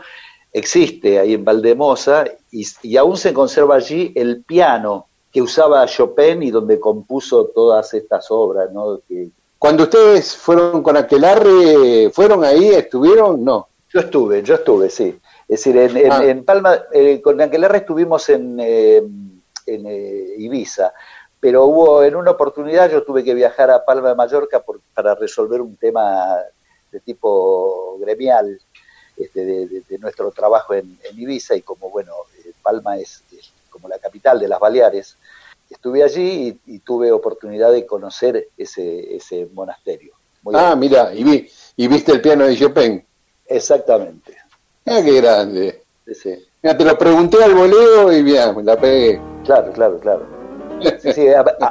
existe ahí en Valdemosa y, y aún se conserva allí el piano que usaba Chopin y donde compuso todas estas obras, ¿no? Que, Cuando ustedes fueron con Aquelarre, ¿fueron ahí? ¿Estuvieron? No. Yo estuve, yo estuve, sí. Es decir, en, en, ah. Palma, eh, con Aquelarre estuvimos en, eh, en eh, Ibiza, pero hubo en una oportunidad yo tuve que viajar a Palma de Mallorca por, para resolver un tema de tipo gremial este, de, nuestro trabajo en, Ibiza y como, bueno, Palma es, como la capital de las Baleares, estuve allí y, tuve oportunidad de conocer ese, ese monasterio. ah, mira, y, vi, y viste el piano de Chopin. Exactamente. Ah, qué grande. te lo pregunté al voleo y bien, la pegué. Claro, claro, claro.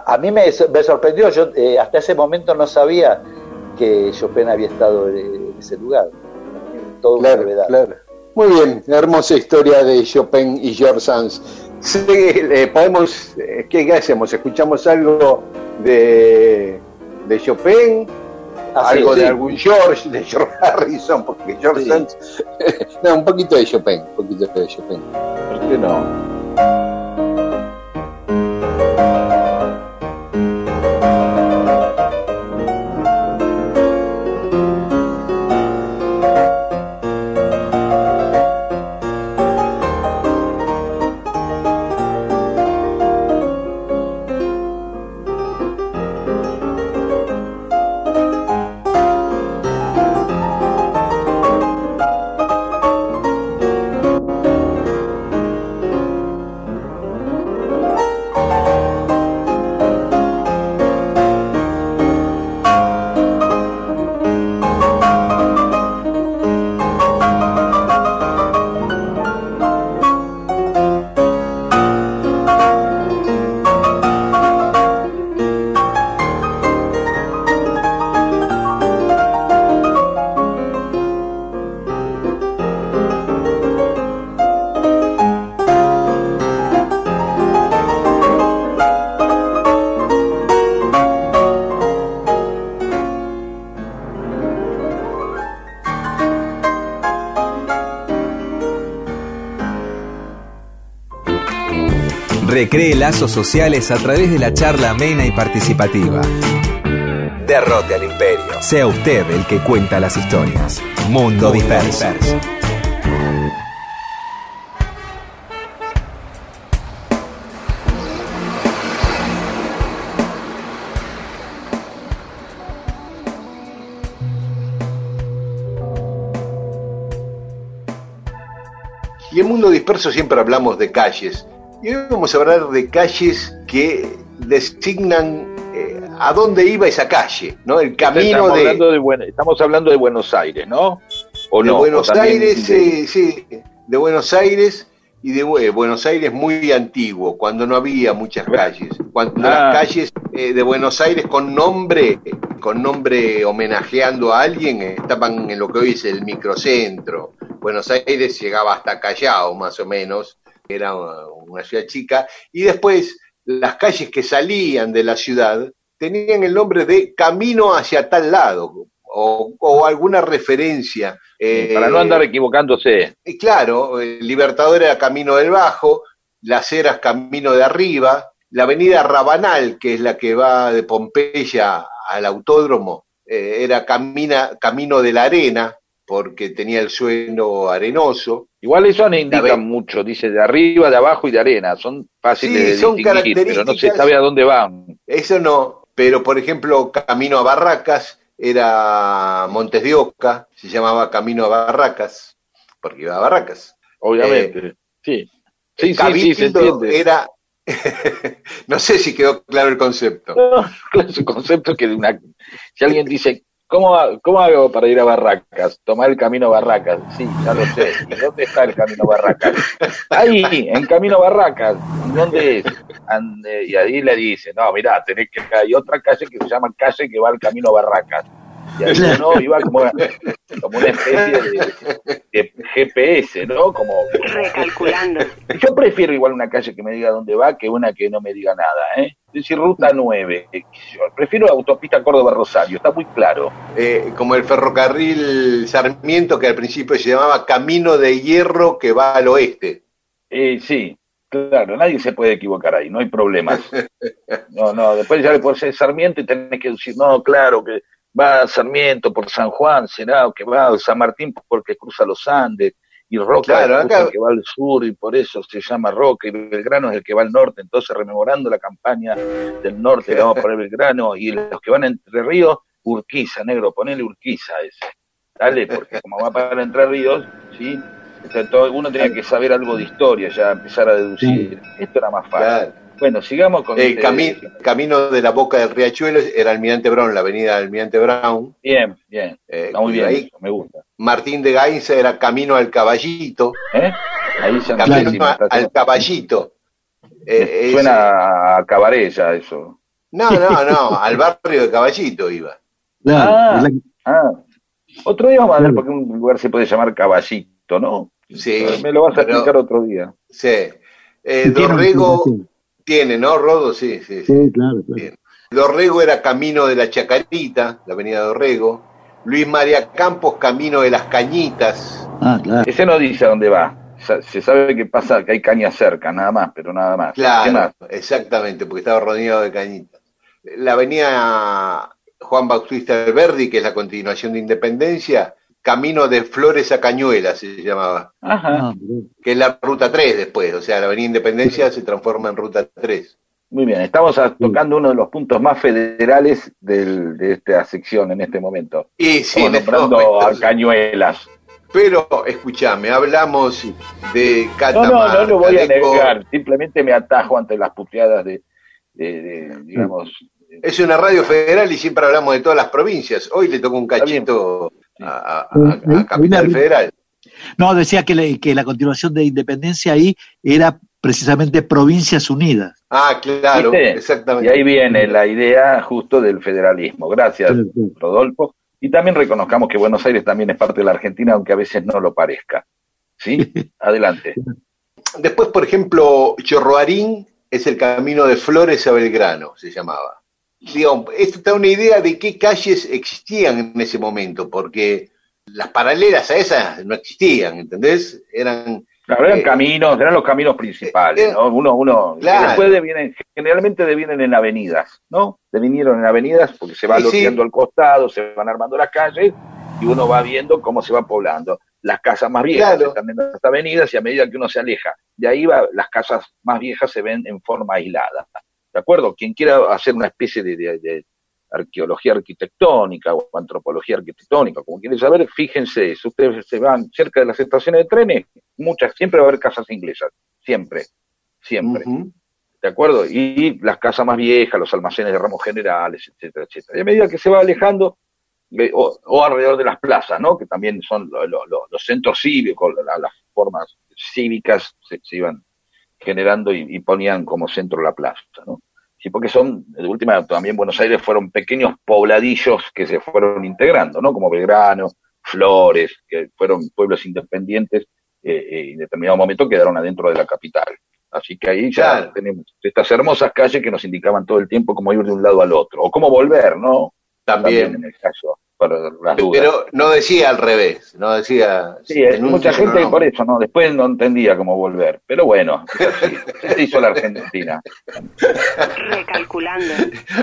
a, mí me, sorprendió, yo eh, hasta ese momento no sabía que Chopin había estado en, ese lugar. Todo claro, claro. Muy bien, hermosa historia de Chopin y George Sanz. Sí, eh, podemos, eh, ¿qué, hacemos? ¿Escuchamos algo de, de Chopin? Ah, algo de algún George, de George Harrison, porque George Sanz... no, un poquito de Chopin, un poquito de Chopin. ¿Por qué no? Cree lazos sociales a través de la charla amena y participativa. Derrote al imperio. Sea usted el que cuenta las historias. Mundo, disperso. Y en Mundo Disperso siempre hablamos de calles, y hoy vamos a hablar de calles que designan eh, a dónde iba esa calle, ¿no? El camino estamos Hablando de estamos hablando de Buenos Aires, ¿no? ¿O de Buenos Aires, sí, sí, de Buenos Aires y de Buenos Aires muy antiguo, cuando no había muchas calles, cuando las ah. calles eh, de Buenos Aires con nombre, con nombre homenajeando a alguien, estaban en lo que hoy es el microcentro. Buenos Aires llegaba hasta Callao, más o menos, era una ciudad chica, y después las calles que salían de la ciudad tenían el nombre de Camino hacia tal lado, o, alguna referencia. Para no andar equivocándose. Y claro, el Libertador era Camino del Bajo, Las Heras Camino de Arriba, la avenida Rabanal, que es la que va de Pompeya al autódromo, eh, era camina, Camino de la Arena, porque tenía el suelo arenoso. Igual eso no indica mucho, dice de arriba, de abajo y de arena, son fáciles de son distinguir, pero no se sabe a dónde van. Eso no, pero por ejemplo, camino a Barracas era Montes de Oca, se llamaba Camino a Barracas, porque iba a Barracas. Obviamente, Eh, sí. Sí, sí, sí, se entiende. era, no sé si quedó claro el concepto. No, claro, es un concepto que de una, si alguien dice, ¿cómo, ¿cómo hago para ir a Barracas? Tomar el camino Barracas. Sí, ya lo sé. ¿Y dónde está el camino Barracas? Ahí, en camino Barracas. ¿Y ¿Dónde es? Ande- y ahí le dice, no, mirá, tenés que, hay otra calle que se llama calle que va al camino Barracas. Y ahí no, iba como, como una especie de, de GPS, ¿no? Como, Recalculando. yo prefiero igual una calle que me diga dónde va que una que no me diga nada, ¿eh? Es decir, ruta 9. eh, yo prefiero autopista Córdoba-Rosario, está muy claro. Eh, como el ferrocarril Sarmiento, que al principio se llamaba Camino de Hierro que va al oeste. Eh, sí, claro, nadie se puede equivocar ahí, no hay problemas. No, no, después ya le pones Sarmiento y tenés que decir, no, claro, que va a Sarmiento por San Juan, será, que va a San Martín porque cruza los Andes, y Roca Claro, es el que va al sur y por eso se llama Roca, y Belgrano es el que va al norte, entonces rememorando la campaña del norte, vamos a poner Belgrano, y los que van a Entre Ríos, Urquiza, negro, ponele Urquiza a ese. Dale, porque como va para Entre Ríos, ¿sí? O sea, todo- uno tenía que saber algo de historia, ya empezar a deducir. Esto era más fácil. Claro. Bueno, sigamos con El este- cami- camino de la boca del riachuelo era Almirante Brown, la avenida Almirante Brown. Bien, bien. Eh, Está muy bien, ahí. eso, me gusta. Martín de Gainza era Camino al Caballito. ¿Eh? Ahí sé Camino al Caballito. Eh, ese- Suena a cabaret ya eso. No, no, no, al barrio de Caballito iba. Claro, Ah. la- Ah, otro día vamos a ver por qué un lugar se puede llamar Caballito, ¿no? Sí, Me lo vas a pero- explicar otro día. Sí. Eh, Dorrego. Tiene, ¿no, Rodo? Sí, sí, sí. Sí, claro, claro. Bien. Dorrego era camino de la Chacarita, la avenida Dorrego. Luis María Campos, camino de las Cañitas. Ah, claro. Ese no dice a dónde va. Se sabe que pasa, que hay caña cerca, nada más, pero nada más. ¿Qué Claro, más? exactamente, porque estaba rodeado de cañitas. La avenida Juan Bautista Alberdi, que es la continuación de Independencia, camino de Flores a Cañuelas se llamaba, Ajá. Ah, que es la ruta 3 después, o sea, la avenida Independencia se transforma en ruta 3. Muy bien, estamos a- tocando uno de los puntos más federales del- de esta sección en este momento. Y sí, este nombrando momento, a Cañuelas. Pero escúchame, hablamos de No, Catamarca. no, no lo voy a negar, simplemente me atajo ante las puteadas de, de- de, digamos, Es una radio federal y siempre hablamos de todas las provincias. Hoy le tocó un cachito a, Capital Federal. No, decía que, le- que la continuación de Independencia ahí era precisamente Provincias Unidas. Ah, claro, ¿viste? exactamente. Y ahí viene la idea justo del federalismo. Gracias. Rodolfo. Y también reconozcamos que Buenos Aires también es parte de la Argentina, aunque a veces no lo parezca. ¿Sí? Adelante. Después, por ejemplo, Chorroarín es el camino de Flores a Belgrano, se llamaba. Digo, esto está una idea de qué calles existían en ese momento, porque las paralelas a esas no existían, ¿entendés? Eran Claro, eran Eh, caminos, eran los caminos principales, eh, ¿no? Uno, uno, claro. después devienen, generalmente devienen en avenidas, ¿no? Devinieron en avenidas porque se va Sí, al costado, se van armando las calles y uno va viendo cómo se va poblando. Las casas más viejas Claro. están en las avenidas y a medida que uno se aleja de ahí va, las casas más viejas se ven en forma aislada. ¿De acuerdo? Quien quiera hacer una especie de, de- de arqueología arquitectónica o antropología arquitectónica, como quieren saber, fíjense, si ustedes se van cerca de las estaciones de trenes, muchas, siempre va a haber casas inglesas, siempre, siempre. ¿de acuerdo? Y las casas más viejas, los almacenes de ramos generales, etcétera, etcétera. Y a medida que se va alejando, eh, o, o alrededor de las plazas, ¿no? Que también son lo- lo- lo- los centros cívicos, la- las formas cívicas se, se iban generando y, y ponían como centro la plaza, ¿no? Sí, porque son, de última, también Buenos Aires fueron pequeños pobladillos que se fueron integrando, ¿no? Como Belgrano, Flores, que fueron pueblos independientes eh, eh, y en determinado momento quedaron adentro de la capital. Así que ahí ya Claro. tenemos estas hermosas calles que nos indicaban todo el tiempo cómo ir de un lado al otro, o cómo volver, ¿no? También. en el caso, para las dudas. Pero no decía al revés, no decía... Sí, es mucha gente nombre. por eso, ¿no? Después no entendía cómo volver. Pero bueno, así. se hizo la Argentina. Recalculando.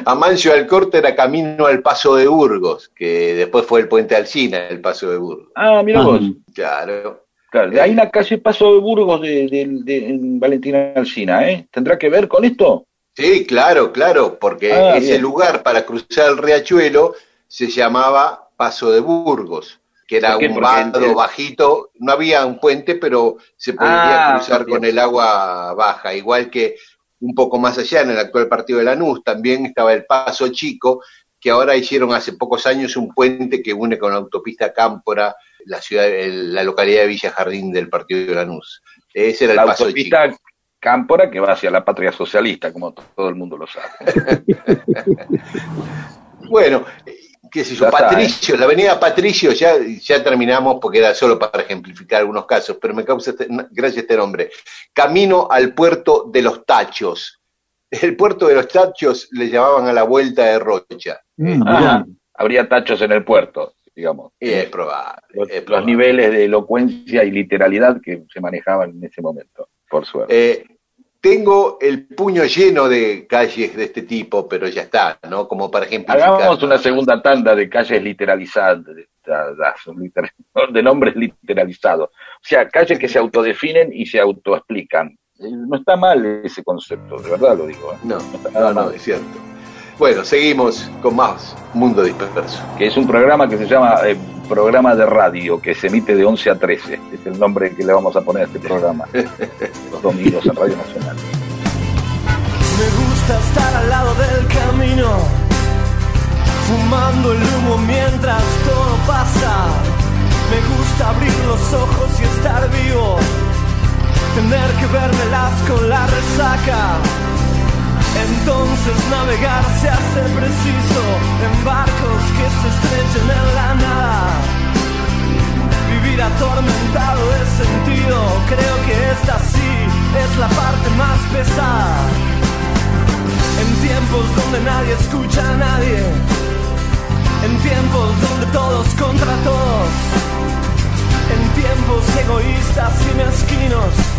Amancio Alcorta era camino al Paso de Burgos, que después fue el puente Alsina, el Paso de Burgos. Ah, mira vos. Claro. Claro, de ahí la calle Paso de Burgos de, de- de- en Valentina Alsina, ¿eh? ¿Tendrá que ver con esto? Sí, claro, claro, porque Ah, ese bien. lugar para cruzar el riachuelo se llamaba Paso de Burgos, que era un vado bajito, no había un puente, pero se podía ah, cruzar con el agua baja, igual que un poco más allá, en el actual partido de Lanús, también estaba el Paso Chico, que ahora hicieron hace pocos años un puente que une con la autopista Cámpora, la ciudad, la localidad de Villa Jardín del partido de Lanús. Ese era el Paso autopista Chico. Cámpora que va hacia la patria socialista, como todo el mundo lo sabe. bueno, qué sé yo, Patricio, la avenida Patricio, ya, ya terminamos porque era solo para ejemplificar algunos casos, pero me causa este, gracias este nombre. Camino al puerto de los Tachos. El puerto de los Tachos le llamaban a la vuelta de Rocha. Mm, habría tachos en el puerto, digamos. es probable. Los, niveles de elocuencia y literalidad que se manejaban en ese momento, por suerte. Eh, tengo el puño lleno de calles de este tipo, pero ya está, ¿no? Como para ejemplo. Hagamos una segunda tanda de calles literalizadas, de nombres literalizados. O sea, calles que se autodefinen y se autoexplican. No está mal ese concepto, de verdad lo digo. ¿eh? No, no, no, es cierto. Bueno, seguimos con más Mundo Disperso. Que es un programa que se llama eh, Programa de Radio, que se emite de 11 a 13. Es el nombre que le vamos a poner a este programa. los domingos en Radio Nacional. Me gusta estar al lado del camino, fumando el humo mientras todo pasa. Me gusta abrir los ojos y estar vivo, tener que vermelas con la resaca entonces navegar se hace preciso en barcos que se estrechen en la nada. Vivir atormentado es sentido, creo que esta sí es la parte más pesada. En tiempos donde nadie escucha a nadie, en tiempos donde todos contra todos, en tiempos egoístas y mezquinos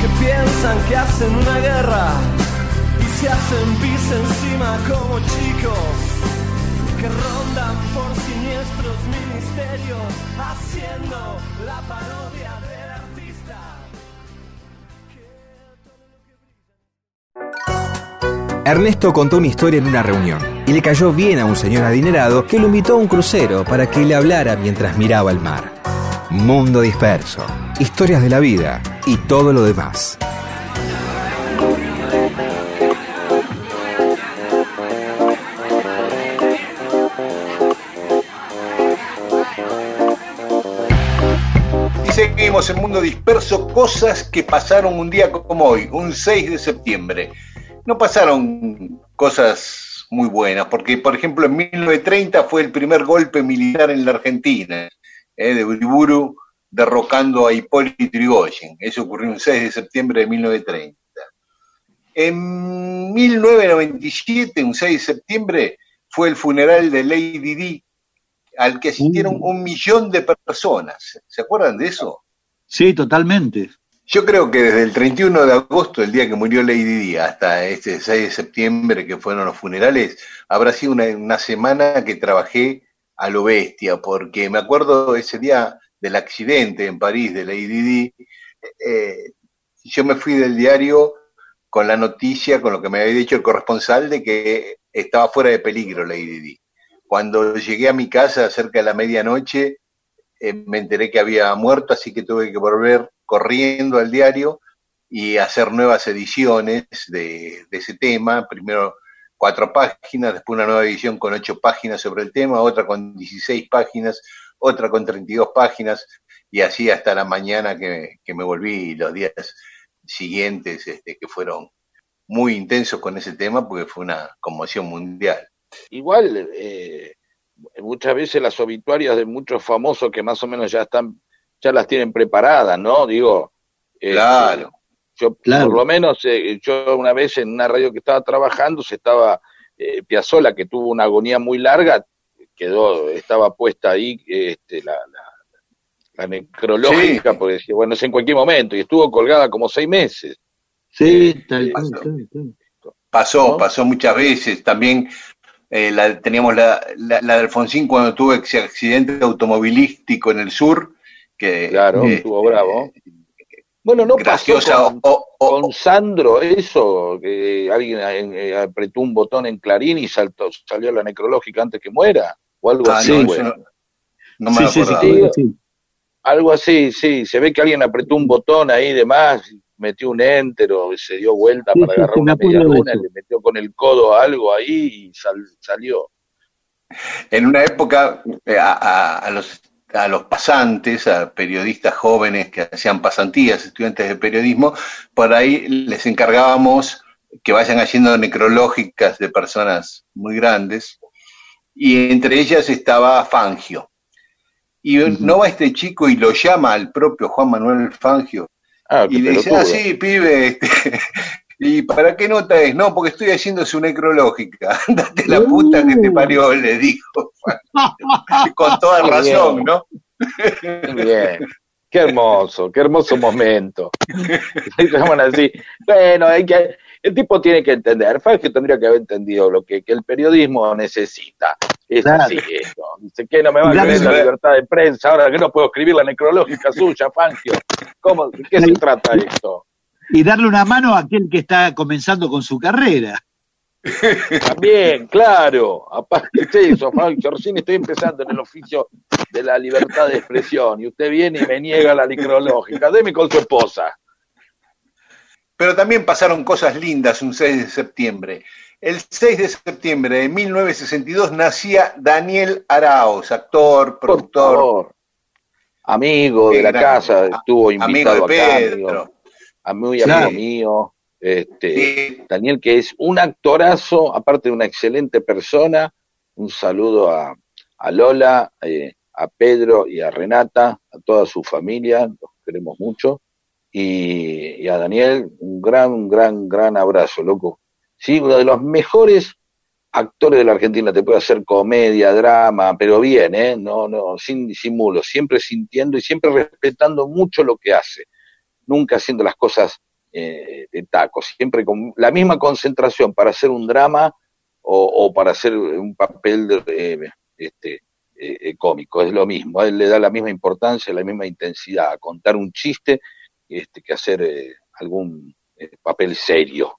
Que piensan que hacen una guerra se hacen pis encima como chicos que rondan por siniestros ministerios haciendo la parodia del artista. Ernesto contó una historia en una reunión y le cayó bien a un señor adinerado que lo invitó a un crucero para que le hablara mientras miraba el mar. Mundo disperso, historias de la vida y todo lo demás. seguimos en Mundo Disperso, cosas que pasaron un día como hoy, un 6 de septiembre. No pasaron cosas muy buenas, porque por ejemplo en 1930 fue el primer golpe militar en la Argentina, eh, de Uriburu derrocando a Hipólito Yrigoyen. Eso ocurrió un 6 de septiembre de 1930. En 1997, un 6 de septiembre, fue el funeral de Lady Di, al que asistieron uh. un millón de personas. ¿Se acuerdan de eso? Sí, totalmente. Yo creo que desde el 31 de agosto, el día que murió Lady Di, hasta este 6 de septiembre, que fueron los funerales, habrá sido una, semana que trabajé a lo bestia, porque me acuerdo ese día del accidente en París de Lady Di, eh, yo me fui del diario con la noticia, con lo que me había dicho el corresponsal, de que estaba fuera de peligro Lady Di. Cuando llegué a mi casa cerca de la medianoche, eh, me enteré que había muerto, así que tuve que volver corriendo al diario y hacer nuevas ediciones de, ese tema. Primero cuatro páginas, después una nueva edición con ocho páginas sobre el tema, otra con 16 páginas, otra con 32 páginas, y así hasta la mañana que, me volví los días siguientes, este, que fueron muy intensos con ese tema, porque fue una conmoción mundial. Igual, eh, muchas veces las obituarias de muchos famosos que más o menos ya están, ya las tienen preparadas, ¿no? Digo, este, claro. Yo por lo menos, eh, yo una vez en una radio que estaba trabajando, se estaba eh, Piazzola, que tuvo una agonía muy larga, quedó, estaba puesta ahí este, la, la, necrológica, porque decía, bueno, es en cualquier momento, y estuvo colgada como seis meses. Sí, eh, tal Pasó, pasó muchas veces. También eh, la, teníamos la, la, de Alfonsín cuando tuvo ese accidente automovilístico en el sur. Que, claro, eh, estuvo bravo. Bueno, no pasó con, Sandro eso, que alguien eh, apretó un botón en Clarín y saltó, salió la necrológica antes que muera, o algo ah, así. No, me acuerdo. algo así, sí, se ve que alguien apretó un botón ahí de más, metió un enter o se dio vuelta para agarrar una media luna, le metió con el codo algo ahí y salió. En una época, eh, a los a los pasantes, a periodistas jóvenes que hacían pasantías, estudiantes de periodismo, por ahí les encargábamos que vayan haciendo necrológicas de personas muy grandes, y entre ellas estaba Fangio. Y no va este chico y lo llama al propio Juan Manuel Fangio, ah, y le dice, ah, sí, pibe, este, ¿Y para qué nota es? No, porque estoy haciendo su necrológica. Date la puta que te parió, le dijo. Con toda razón, ¿no? Bien. Qué hermoso, qué hermoso momento. así. Bueno, hay que, el tipo tiene que entender, que tendría que haber entendido lo que, el periodismo necesita. Es así eso. Dice que no me va a creer la libertad de prensa, ahora que no puedo escribir la necrológica suya, Fangio. ¿Cómo, ¿De qué se trata esto? Y darle una mano a aquel que está comenzando con su carrera. También, claro. Aparte de eso, yo recién estoy empezando en el oficio de la libertad de expresión y usted viene y me niega la necrológica. Deme con su esposa. Pero también pasaron cosas lindas un 6 de septiembre. El 6 de septiembre de 1962 nacía Daniel Araos, actor, productor. Amigo de la casa, estuvo invitado amigo de Pedro a muy amigo mío, este, Daniel, que es un actorazo, aparte de una excelente persona. Un saludo a, Lola, eh, a Pedro y a Renata, a toda su familia, los queremos mucho. Y, a Daniel, un gran, gran, gran abrazo, loco. Sí, uno de los mejores actores de la Argentina, te puede hacer comedia, drama, pero bien, ¿eh? No, no, sin disimulo, siempre sintiendo y siempre respetando mucho lo que hace nunca haciendo las cosas eh, de taco, siempre con la misma concentración para hacer un drama o, para hacer un papel de, eh, este, eh, cómico, es lo mismo, a él le da la misma importancia, la misma intensidad a contar un chiste este, que hacer algún papel serio,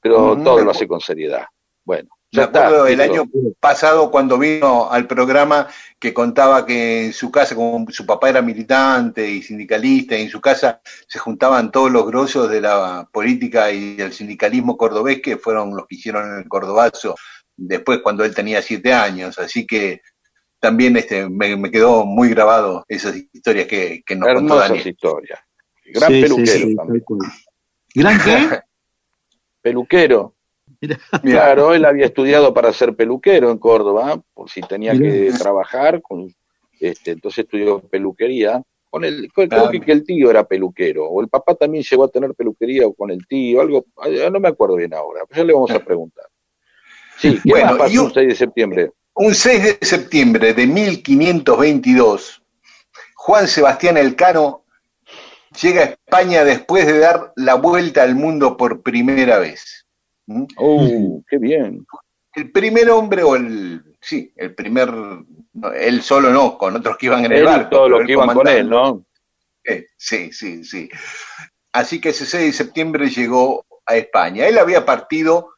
pero todo lo hace con seriedad. Bueno, me acuerdo el año pasado cuando vino al programa que contaba que en su casa, como su papá era militante y sindicalista, y en su casa se juntaban todos los grosos de la política y del sindicalismo cordobés, que fueron los que hicieron el cordobazo después cuando él tenía siete años. Así que también este, me, quedó muy grabado esas historias que, que nos contó Daniel. historias. Gran peluquero ¿Gran qué? peluquero. Claro, él había estudiado para ser peluquero en Córdoba, por si tenía que trabajar, con, este, entonces estudió peluquería. Con el, creo que, el tío era peluquero, o el papá también llegó a tener peluquería o con el tío, algo, no me acuerdo bien ahora, pero ya le vamos a preguntar. Sí, ¿qué bueno, pasó un 6 de septiembre? Un 6 de septiembre de 1522, Juan Sebastián Elcano llega a España después de dar la vuelta al mundo por primera vez. ¡Oh, qué bien! El primer hombre, o el. Sí, el primer. él solo no, con otros que iban en el barco. Todos los que iban con él, ¿no? Sí, sí, sí. Así que ese 6 de septiembre llegó a España. Él había partido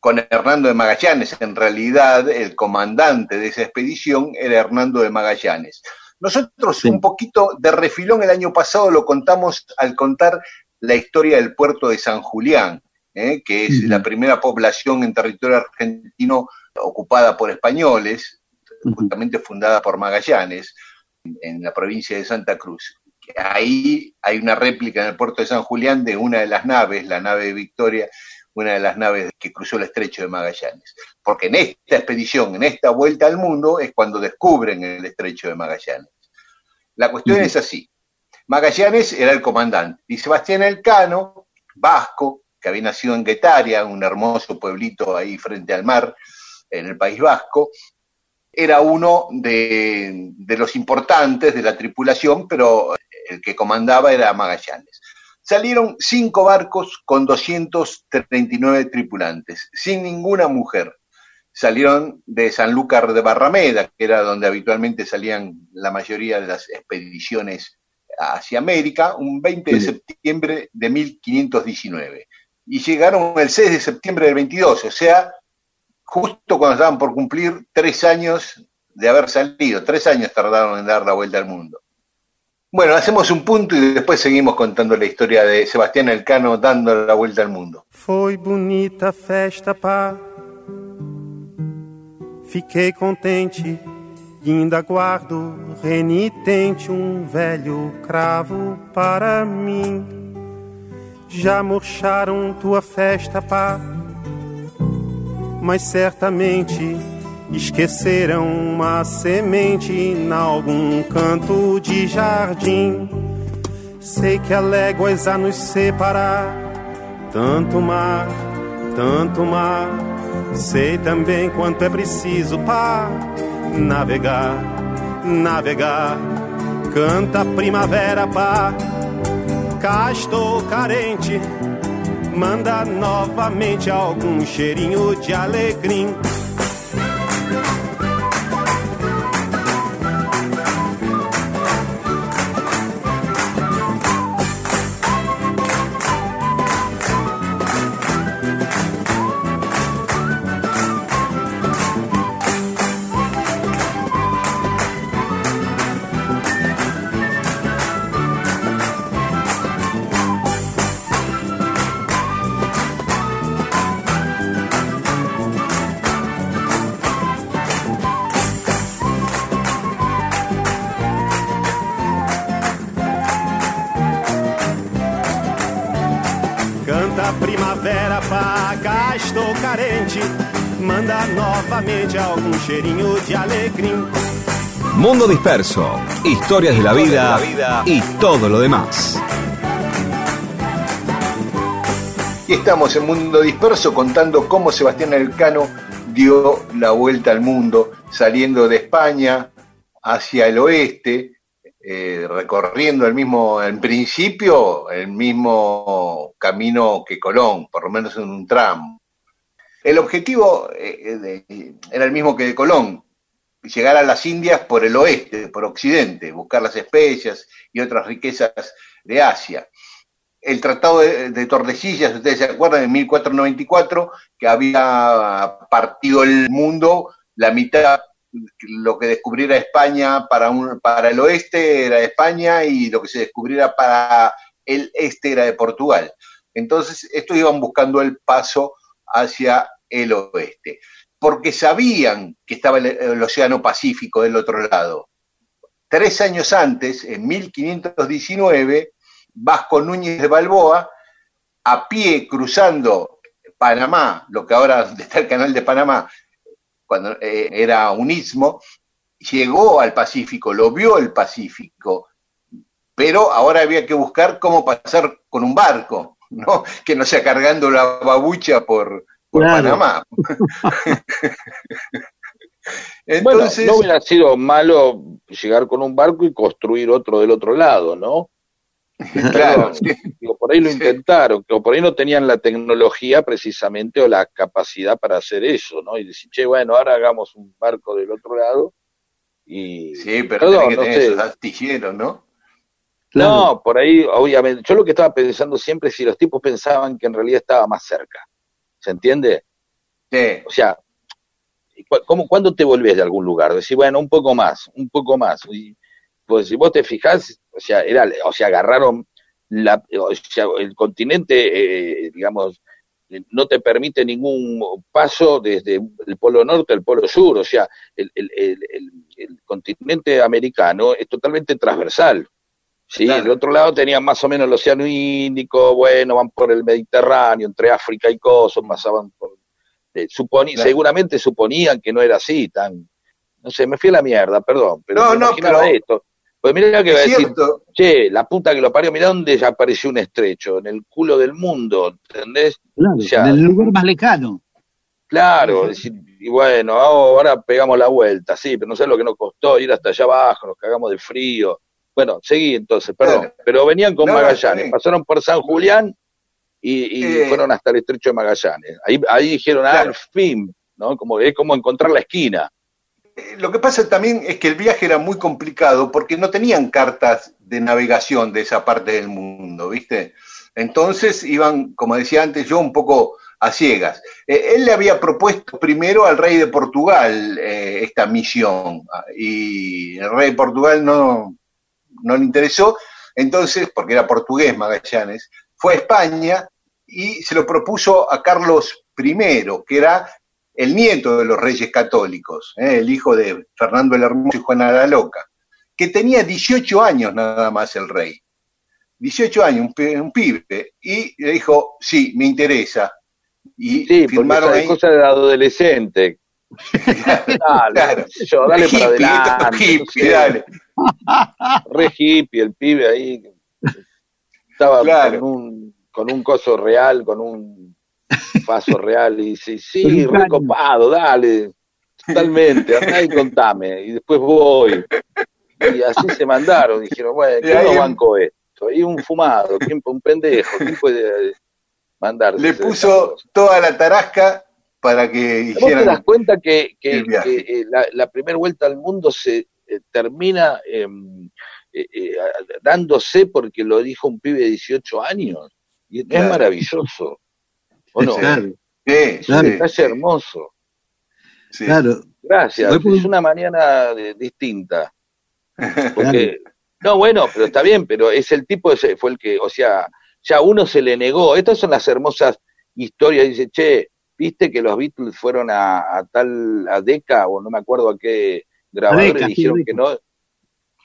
con Hernando de Magallanes. En realidad, el comandante de esa expedición era Hernando de Magallanes. Nosotros un poquito de refilón el año pasado lo contamos al contar la historia del puerto de San Julián, ¿eh? que es la primera población en territorio argentino ocupada por españoles, justamente fundada por Magallanes, en la provincia de Santa Cruz. Ahí hay una réplica en el puerto de San Julián de una de las naves, la nave de Victoria, una de las naves que cruzó el estrecho de Magallanes. Porque en esta expedición, en esta vuelta al mundo, es cuando descubren el estrecho de Magallanes. La cuestión es así. Magallanes era el comandante y Sebastián Elcano, vasco, que había nacido en Guetaria, un hermoso pueblito ahí frente al mar, en el País Vasco, era uno de, los importantes de la tripulación, pero el que comandaba era Magallanes. Salieron cinco barcos con 239 tripulantes, sin ninguna mujer. Salieron de Sanlúcar de Barrameda, que era donde habitualmente salían la mayoría de las expediciones hacia América, un 20 de septiembre de 1519. Y llegaron el 6 de septiembre del 22, o sea, justo cuando estaban por cumplir tres años de haber salido, tres años tardaron en dar la vuelta al mundo. Bueno, hacemos un punto y después seguimos contando la historia de Sebastián Elcano dando la vuelta al mundo. Foi bonita festa, pá. Fiquei contente ainda guardo renitente um velho cravo para mim. Já murcharam tua festa, pá mas certamente esqueceram uma semente em algum canto de jardim. Sei que há léguas a nos separar, tanto mar, tanto mar. Sei também quanto é preciso para navegar, navegar. Canta a primavera, pá. Cá estou carente manda novamente algum cheirinho de alegria. Manda novamente algún cheirinho de alegría. Mundo Disperso, historias de la vida y todo lo demás. Y estamos en Mundo Disperso contando cómo Sebastián Elcano dio la vuelta al mundo, saliendo de España hacia el oeste, eh, recorriendo el mismo, en principio, el mismo camino que Colón, por lo menos en un tramo. El objetivo eh, era el mismo que de Colón, llegar a las Indias por el oeste, por occidente, buscar las especias y otras riquezas de Asia. El Tratado de, Tordesillas, ustedes se acuerdan, en 1494, que había partido el mundo, la mitad, lo que descubriera España para, un, para el oeste era España y lo que se descubriera para el este era de Portugal. Entonces, estos iban buscando el paso hacia el oeste, porque sabían que estaba el, Océano Pacífico del otro lado. Tres años antes, en 1519, Vasco Núñez de Balboa, a pie cruzando Panamá, lo que ahora está el canal de Panamá, cuando eh, era un istmo, llegó al Pacífico, lo vio el Pacífico, pero ahora había que buscar cómo pasar con un barco, ¿no? que no sea cargando la babucha por, por Panamá. Entonces, no hubiera sido malo llegar con un barco y construir otro del otro lado, ¿no? Claro, por ahí lo intentaron, pero por ahí no tenían la tecnología precisamente o la capacidad para hacer eso, ¿no? Y decir, che, bueno, ahora hagamos un barco del otro lado y... Sí, pero tiene que tener esos astilleros, ¿no? No, por ahí, obviamente, yo lo que estaba pensando siempre es si los tipos pensaban que en realidad estaba más cerca. ¿Se entiende? Sí. O sea, ¿cómo, ¿cuándo te volvés de algún lugar? Decir, bueno, un poco más, un poco más. Y, pues si vos te fijás, o sea, era, o sea, agarraron la, o sea, el continente, eh, digamos, no te permite ningún paso desde el polo norte al polo sur, o sea, el, el, el, el continente americano es totalmente transversal. Sí, el otro lado tenían más o menos el Océano Índico, bueno, van por el Mediterráneo, entre África y Kosovo, pasaban por... Eh, Seguramente suponían que no era así, tan... No sé, me fui a la mierda, perdón, pero no, no, pero... esto. Pues mira que va a decir, che, la puta que lo parió, mira dónde ya apareció un estrecho, en el culo del mundo, ¿entendés? Claro, en el lugar más lejano. Claro, y bueno, ahora pegamos la vuelta, sí, pero no sé lo que nos costó ir hasta allá abajo, nos cagamos de frío. Bueno, seguí entonces, perdón, pero venían con Magallanes, pasaron por San Julián y, Eh. fueron hasta el estrecho de Magallanes. Ahí, ahí dijeron, ah, al fin, ¿no? Como, es como encontrar la esquina. Eh, Lo que pasa también es que el viaje era muy complicado porque no tenían cartas de navegación de esa parte del mundo, ¿viste? Entonces iban, como decía antes yo, un poco a ciegas. Eh, él le había propuesto primero al rey de Portugal eh, esta misión ah, y el rey de Portugal no, no le interesó, entonces, porque era portugués Magallanes, fue a España y se lo propuso a Carlos I, que era el nieto de los reyes católicos, ¿eh? el hijo de Fernando el Hermoso y Juana la Loca, que tenía 18 años nada más el rey. 18 años, un, pi- un pibe, y le dijo, sí, me interesa. Y Sí, firmaron ahí. cosa de adolescente. dale, Claro. yo, dale para Hippie, no hippie, sé. dale. Re hippie, el pibe ahí. Estaba Claro. con, un, con un coso real, con un paso real, y dice, sí, recopado, dale, totalmente, andá y contame, y después voy. Y así se mandaron, dijeron, bueno, Y ¿quién ahí- no bancó esto? Y un fumado, ¿quién, un pendejo, ¿quién puede mandarse? Le puso toda la tarasca para que ¿Vos te das hicieran. cuenta que, eh, la, la primera vuelta al mundo se termina em, eh, eh, dándose porque lo dijo un pibe de 18 años? Y es Claro. maravilloso. ¿O no? Claro, Sí, Claro. sí, Es hermoso. sí. claro. Gracias. Hoy Es una mañana eh, distinta. Porque, no, bueno, pero está bien, pero es el tipo, ese fue el que, o sea, ya uno se le negó. Estas son las hermosas historias. Dice, che, viste que los Beatles fueron a, a tal, a Deca, o no me acuerdo a qué grabador, Decca, y dijeron que no.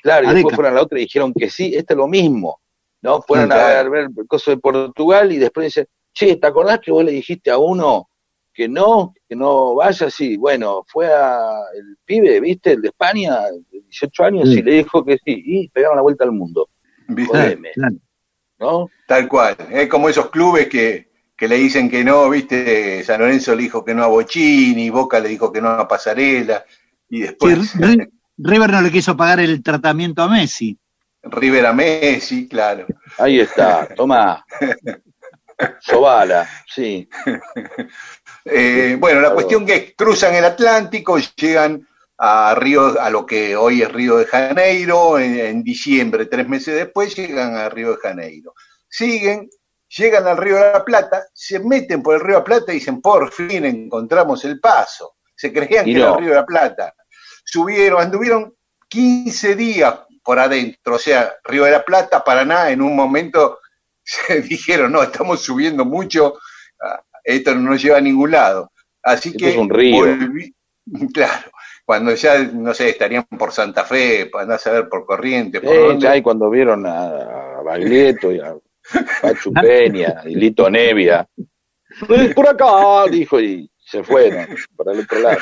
Claro, y después fueron a la otra y dijeron que sí, este es lo mismo. ¿No? Fueron a Claro. ver, ver el coso de Portugal y después dicen, che, ¿te acordás que vos le dijiste a uno que no, que no vaya? Sí, bueno, fue a el pibe, ¿viste? El de España, de 18 años, Sí. y le dijo que sí, y pegaron la vuelta al mundo, Jodeme. claro. ¿no? Tal cual. Es como esos clubes que, que le dicen que no, ¿viste? San Lorenzo le dijo que no a Bochini, Boca le dijo que no a Pasarela, y después Ri- River no le quiso pagar el tratamiento a Messi. River a Messi, claro. Ahí está, toma. Sobala, sí. Eh, bueno, la cuestión que es, cruzan el Atlántico, llegan a Río, a lo que hoy es Río de Janeiro, en, en diciembre, tres meses después, llegan a Río de Janeiro. Siguen, llegan al Río de la Plata, se meten por el Río de la Plata y dicen, por fin encontramos el paso. Se creían Y que era el Río de la Plata. Subieron, anduvieron 15 días por adentro, o sea, Río de la Plata, Paraná, en un momento se dijeron, no, estamos subiendo mucho, ah, esto no nos lleva a ningún lado. Así Esto que es un río. volví- claro, cuando ya, no sé, estarían por Santa Fe, para a ver por Corriente, por Eh, dónde. ya, y cuando vieron a, a Baglietto y a Pachu Peña y Lito Nevia, "Eh, por acá, dijo, y se fueron para el otro lado.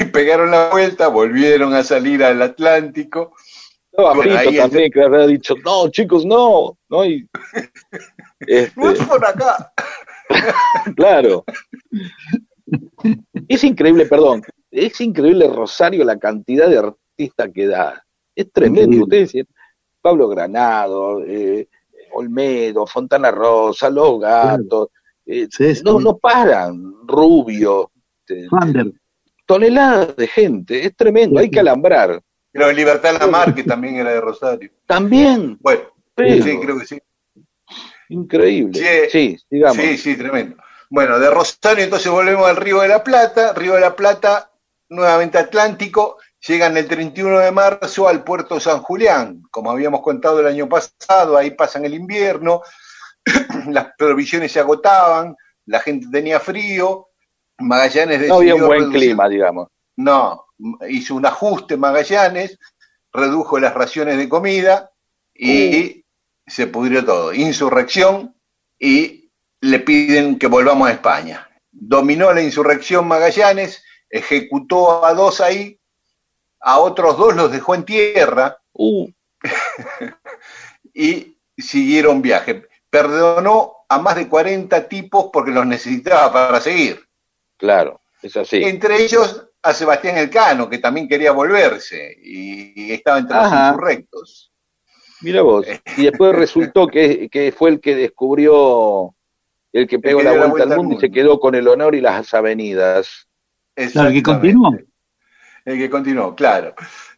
Y pegaron la vuelta, volvieron a salir al Atlántico. Bueno, ahí también, que había dicho, no, chicos, no, no, y, este, No es por acá. claro. Es increíble, perdón, es increíble Rosario la cantidad de artistas que da. Es tremendo. Ustedes decían, Pablo Granado, eh, Olmedo, Fontana Rosa, Los Gatos, eh, Sí, sí. no, no paran, Rubio, este, toneladas de gente, es tremendo, hay que alambrar. Pero Libertad Lamar, que también era de Rosario. También, Bueno, pero, sí, creo que sí. increíble. Sí, Sí, digamos. Sí, sí, tremendo. Bueno, de Rosario entonces volvemos al Río de la Plata, Río de la Plata, nuevamente Atlántico, llegan el 31 de marzo al puerto San Julián, como habíamos contado el año pasado, ahí pasan el invierno, las provisiones se agotaban, la gente tenía frío, Magallanes decidió No había un buen reducir- clima, digamos. No, hizo un ajuste Magallanes, redujo las raciones de comida y se pudrió todo. Insurrección y le piden que volvamos a España. Dominó la insurrección Magallanes, ejecutó a dos ahí, a otros dos los dejó en tierra Uh, y siguieron viaje. Perdonó a más de 40 tipos porque los necesitaba para seguir. Claro, es así. Entre ellos a Sebastián Elcano, que también quería volverse y, y estaba entre Ajá. los insurrectos. Mira vos. Y después resultó que, que fue el que descubrió, el que pegó que la vuelta, al mundo, y se quedó con el honor y las avenidas. Claro, que Exactamente. continuó. El que continuó, claro.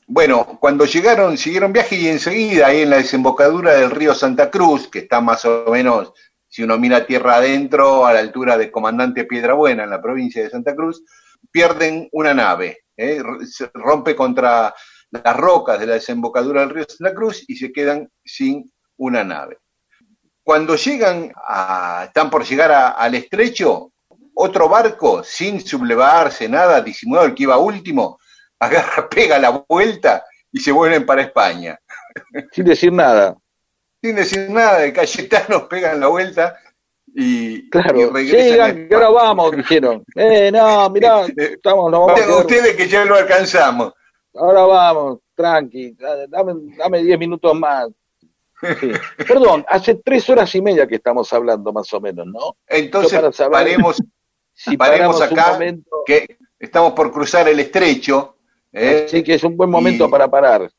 Bueno, cuando llegaron, siguieron viaje y enseguida ahí en la desembocadura del río Santa Cruz, que está más o menos, si uno mira tierra adentro, a la altura de Comandante Piedrabuena, en la provincia de Santa Cruz, pierden una nave, ¿eh? Se rompe contra las rocas de la desembocadura del río Santa Cruz y se quedan sin una nave. Cuando llegan a, están por llegar al estrecho, otro barco, sin sublevarse, nada, disimulado, el que iba último, agarra, pega la vuelta y se vuelven para España. Sin decir nada. Sin decir nada, de Cayetanos pegan la vuelta y, y Claro, regresan. que ahora vamos, dijeron. Eh, no, mirá, estamos, nos vamos Ustedes- que ya lo alcanzamos. ahora vamos, tranqui, dame, dame diez minutos más. Sí. Perdón, hace tres horas y media que estamos hablando más o menos, ¿no? Entonces paremos, Si paremos acá, momento, que estamos por cruzar el estrecho. ¿eh? sí que es un buen momento y- para parar.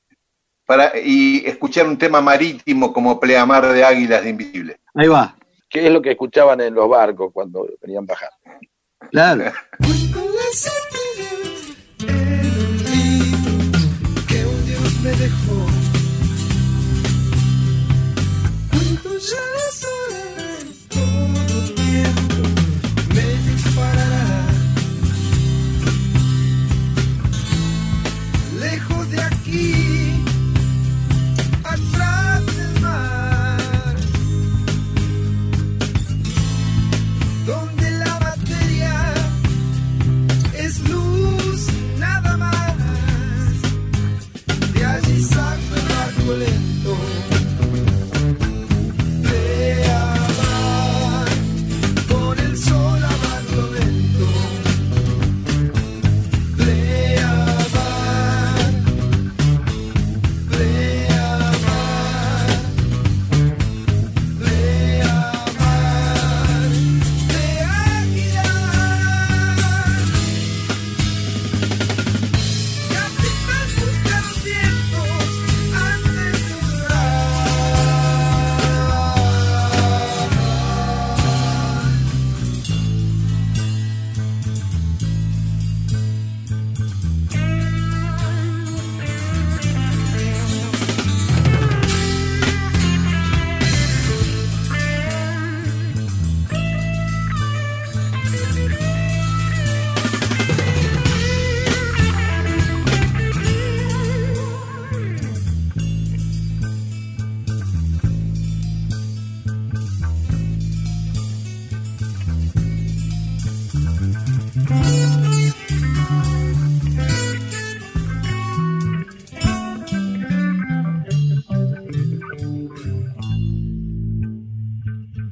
Para, y escuchar un tema marítimo como Pleamar de Águilas de Invisible. Ahí va. ¿Qué es lo que escuchaban en los barcos cuando venían bajando? Claro. que un Dios me dejó.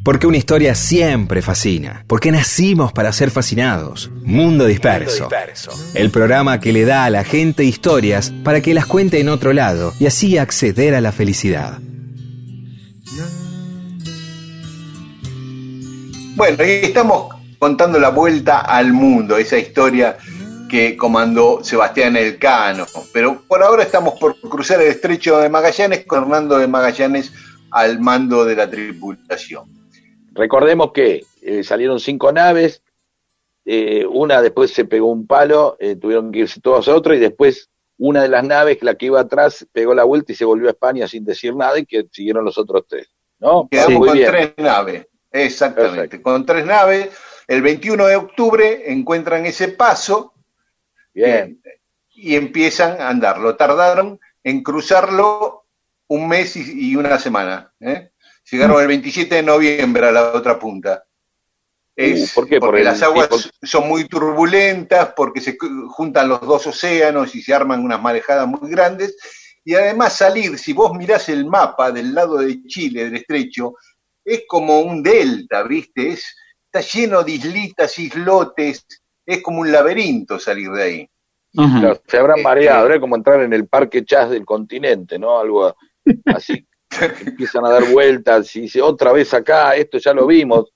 Porque una historia siempre fascina. Porque nacimos para ser fascinados. Mundo Disperso. El programa que le da a la gente historias para que las cuente en otro lado y así acceder a la felicidad. Bueno, y estamos contando la vuelta al mundo, esa historia que comandó Sebastián Elcano. Pero por ahora estamos por cruzar el estrecho de Magallanes con Hernando de Magallanes al mando de la tripulación. Recordemos que eh, salieron cinco naves, eh, una después se pegó un palo, eh, tuvieron que irse todos a otra y después una de las naves, la que iba atrás, pegó la vuelta y se volvió a España sin decir nada y que siguieron los otros tres. ¿No? Quedamos con bien. tres naves, exactamente, Perfecto. con tres naves. El 21 de octubre encuentran ese paso Bien. y empiezan a andar. Lo tardaron en cruzarlo un mes y, y una semana. ¿eh? Llegaron el 27 de noviembre a la otra punta. Es, Uh, ¿por qué? Por Porque las aguas tipo- son muy turbulentas, porque se juntan los dos océanos y se arman unas marejadas muy grandes. Y además salir, si vos mirás el mapa del lado de Chile, del estrecho, es como un delta, ¿viste? Es, está lleno de islitas, islotes, es como un laberinto salir de ahí. Claro, se habrán Este- mareado, era como entrar en el parque chas del continente, ¿no? Algo así. Empiezan a dar vueltas y dice, otra vez acá, esto ya lo vimos.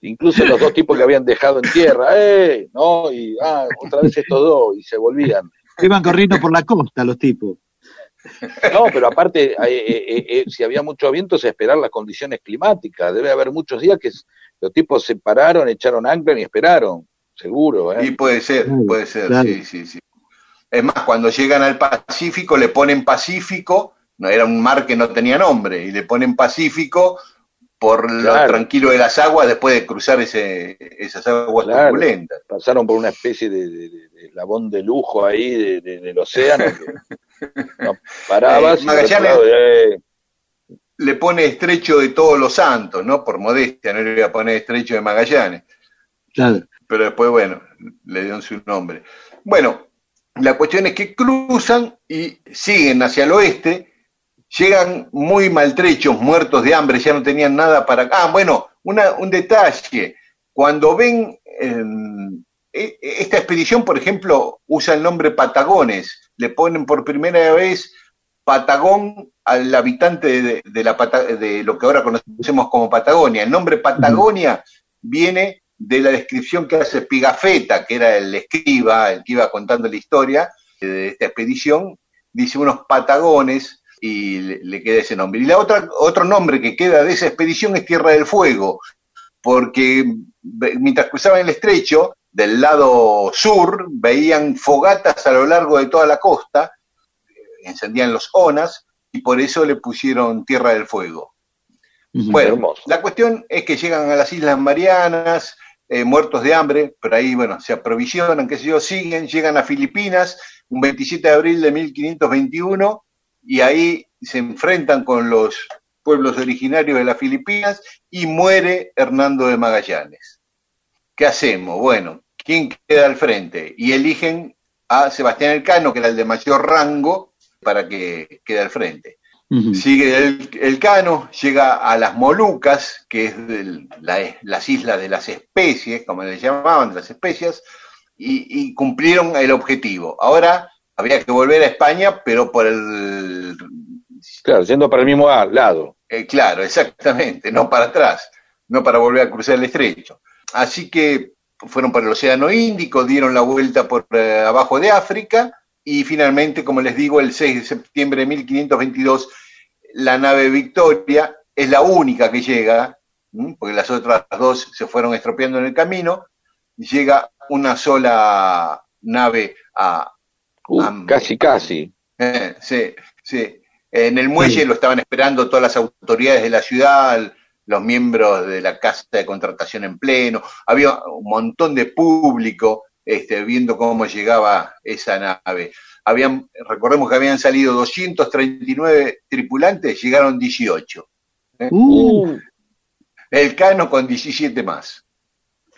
Incluso los dos tipos que habían dejado en tierra, ¡eh! ¿No? Y, ah, otra vez estos dos, y se volvían. Iban corriendo por la costa los tipos. No, pero aparte, eh, eh, eh, si había mucho viento, es esperar las condiciones climáticas. Debe haber muchos días que los tipos se pararon, echaron ancla y esperaron, seguro, ¿eh? Y puede ser, puede ser, claro. sí, sí, sí. Es más, cuando llegan al Pacífico le ponen Pacífico, era un mar que no tenía nombre, y le ponen Pacífico por lo tranquilo de las aguas después de cruzar ese, esas aguas Claro. turbulentas. Pasaron por una especie de, de- de- de eslabón de lujo ahí de- de- del océano. Que, no, parabas Eh, Magallanes- eh, Le pone estrecho de todos los santos, ¿no? Por modestia, no le voy a poner estrecho de Magallanes. Claro. pero después, bueno, le dieron su nombre. Bueno, la cuestión es que cruzan y siguen hacia el oeste, llegan muy maltrechos, muertos de hambre, ya no tenían nada para... Ah, bueno, una- un detalle, cuando ven... em, e- esta expedición, por ejemplo, usa el nombre Patagones, le ponen por primera vez Patagón al habitante de, de la, Pata- de lo que ahora conocemos como Patagonia. El nombre Patagonia viene de la descripción que hace Pigafetta, que era el escriba, el que iba contando la historia de esta expedición, dice unos patagones y le, le queda ese nombre. Y la otra, otro nombre que queda de esa expedición es Tierra del Fuego, porque mientras cruzaban el estrecho, del lado sur, veían fogatas a lo largo de toda la costa, encendían los onas, y por eso le pusieron Tierra del Fuego. Bueno, hermoso. la cuestión es que llegan a las Islas Marianas, eh, muertos de hambre, pero ahí, bueno, se aprovisionan, qué sé yo, siguen, llegan a Filipinas, un 27 de abril de 1521, y ahí se enfrentan con los pueblos originarios de las Filipinas y muere Hernando de Magallanes. ¿Qué hacemos? Bueno, ¿quién queda al frente? Y eligen a Sebastián Elcano, que era el de mayor rango, para que quede al frente. Sigue el, el Cano, llega a las Molucas, que es del- la- las islas de las especies, como les llamaban, de las especias, y, y cumplieron el objetivo. Ahora había que volver a España, pero por el... Claro, yendo para el mismo lado. eh, claro, exactamente, no para atrás, no para volver a cruzar el estrecho. Así que fueron por el Océano Índico, dieron la vuelta por eh, abajo de África, y finalmente, como les digo, el 6 de septiembre de 1522, la nave Victoria es la única que llega, porque las otras dos se fueron estropeando en el camino, llega una sola nave a... Uh, casi, casi. eh, sí, sí. En el muelle lo estaban esperando todas las autoridades de la ciudad, los miembros de la Casa de Contratación en pleno. Había un montón de público este, viendo cómo llegaba esa nave. Habían, recordemos que habían salido 239 tripulantes, llegaron 18. ¿eh? Uh, El Cano con 17 más.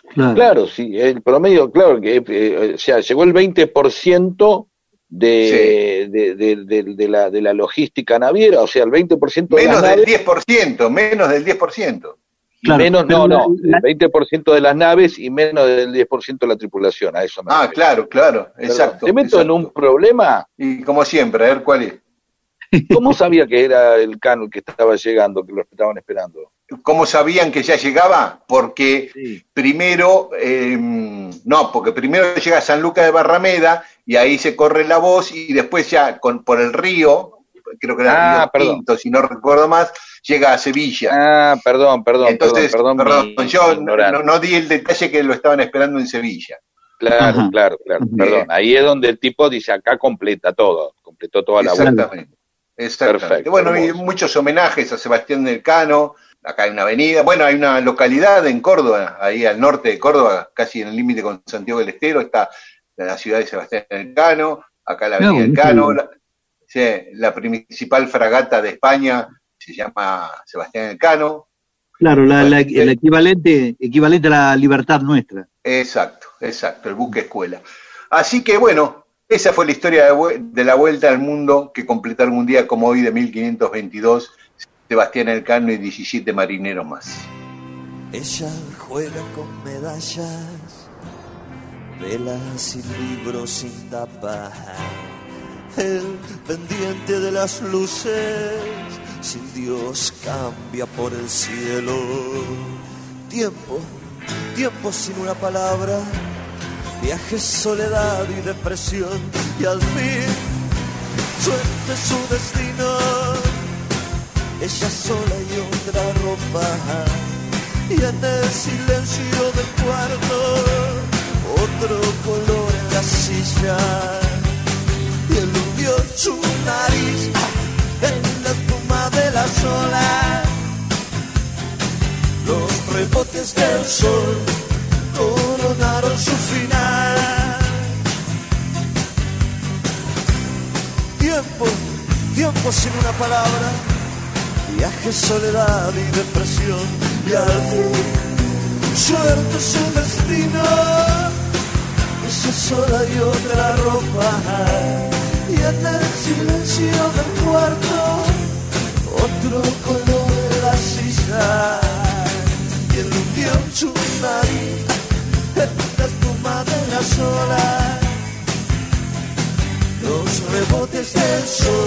claro. Claro, sí, el promedio, claro, que eh, o sea, llegó el 20% de, de, de, de- de la, de la logística naviera, o sea, el 20% de Menos las del naves, 10%, menos del 10%. y Claro, menos, no, no, el 20% de las naves y menos del 10% de la tripulación, a eso me Ah, refiero. claro, claro, Perdón, exacto. Te meto en un problema, Y como siempre, a ver cuál es. ¿cómo sabía que era el cano el que estaba llegando, que lo estaban esperando? ¿Cómo sabían que ya llegaba? Porque primero, eh, no, porque primero llega a San Lucas de Barrameda y ahí se corre la voz y después ya con, por el río, creo que era el Ah, río perdón. Tinto, si no recuerdo más, llega a Sevilla. Ah, perdón, perdón, Entonces, perdón, perdón, mi- yo mi no, no di el detalle que lo estaban esperando en Sevilla. Claro, Ajá. claro, claro, Bien. perdón. Ahí es donde el tipo dice, acá completa todo, completó toda la vuelta. Exactamente. Exactamente. Perfecto, bueno, hay hermoso. muchos homenajes a Sebastián del Cano. Acá hay una avenida. Bueno, hay una localidad en Córdoba, ahí al norte de Córdoba, casi en el límite con Santiago del Estero, está la ciudad de Sebastián del Cano. Acá la avenida del buenísimo. Cano. La, sí, la principal fragata de España se llama Sebastián Elcano. Claro, el equivalente, equivalente a la libertad nuestra. Exacto, exacto, el buque escuela. Así que bueno, esa fue la historia de, la vuelta al mundo que completaron un día como hoy de 1522 Sebastián Elcano y 17 marineros más. Ella juega con medallas, velas y libros sin tapa. El pendiente de las luces, sin Dios cambia por el cielo. Tiempo, tiempo sin una palabra viajes, soledad y depresión, y al fin suerte su destino, ella sola y otra ropa, y en el silencio del cuarto, otro color en la silla, y eludió su nariz en la espuma de la sola, los rebotes del sol coronaron su final. Tiempo, tiempo sin una palabra, viaje, soledad y depresión, y al fin, suerte su destino, esa sola y otra ropa, y en el silencio del cuarto, otro color en la silla, y el su nariz la espuma de la sola, los rebotes del sol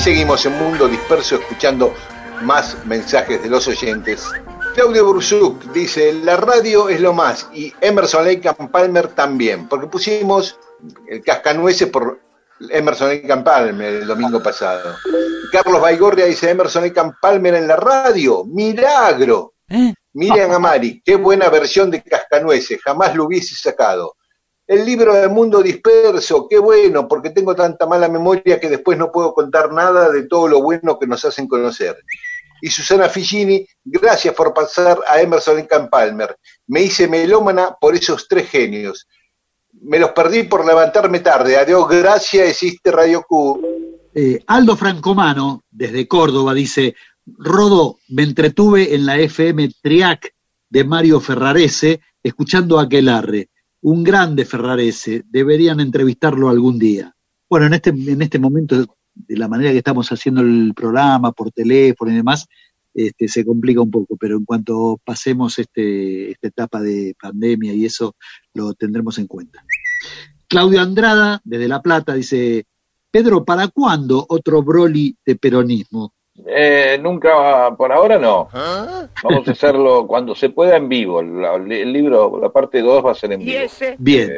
Y seguimos en Mundo Disperso escuchando más mensajes de los oyentes. Claudio Burzuk dice, la radio es lo más y Emerson Lake Palmer también, porque pusimos el cascanueces por Emerson Lake Palmer el domingo pasado. Carlos Baigorria dice, Emerson Lake Palmer en la radio, milagro. ¿Eh? Miriam Amari, qué buena versión de Cascanueces, jamás lo hubiese sacado. El libro de Mundo Disperso, qué bueno, porque tengo tanta mala memoria que después no puedo contar nada de todo lo bueno que nos hacen conocer y Susana Figini, gracias por pasar a Emerson en Palmer. Me hice melómana por esos tres genios. Me los perdí por levantarme tarde. Adiós, gracias, existe Radio Q. Eh, Aldo Francomano, desde Córdoba, dice, Rodo, me entretuve en la FM Triac de Mario Ferrarese, escuchando a Aquelarre. Un grande Ferrarese, deberían entrevistarlo algún día. Bueno, en este, en este momento de la manera que estamos haciendo el programa, por teléfono y demás, este, se complica un poco, pero en cuanto pasemos este, esta etapa de pandemia y eso, lo tendremos en cuenta. Claudio Andrada, desde La Plata, dice, Pedro, ¿para cuándo otro Broly de peronismo? Eh, nunca, por ahora no. Vamos a hacerlo cuando se pueda en vivo. el libro, la parte 2 va a ser en vivo. Bien.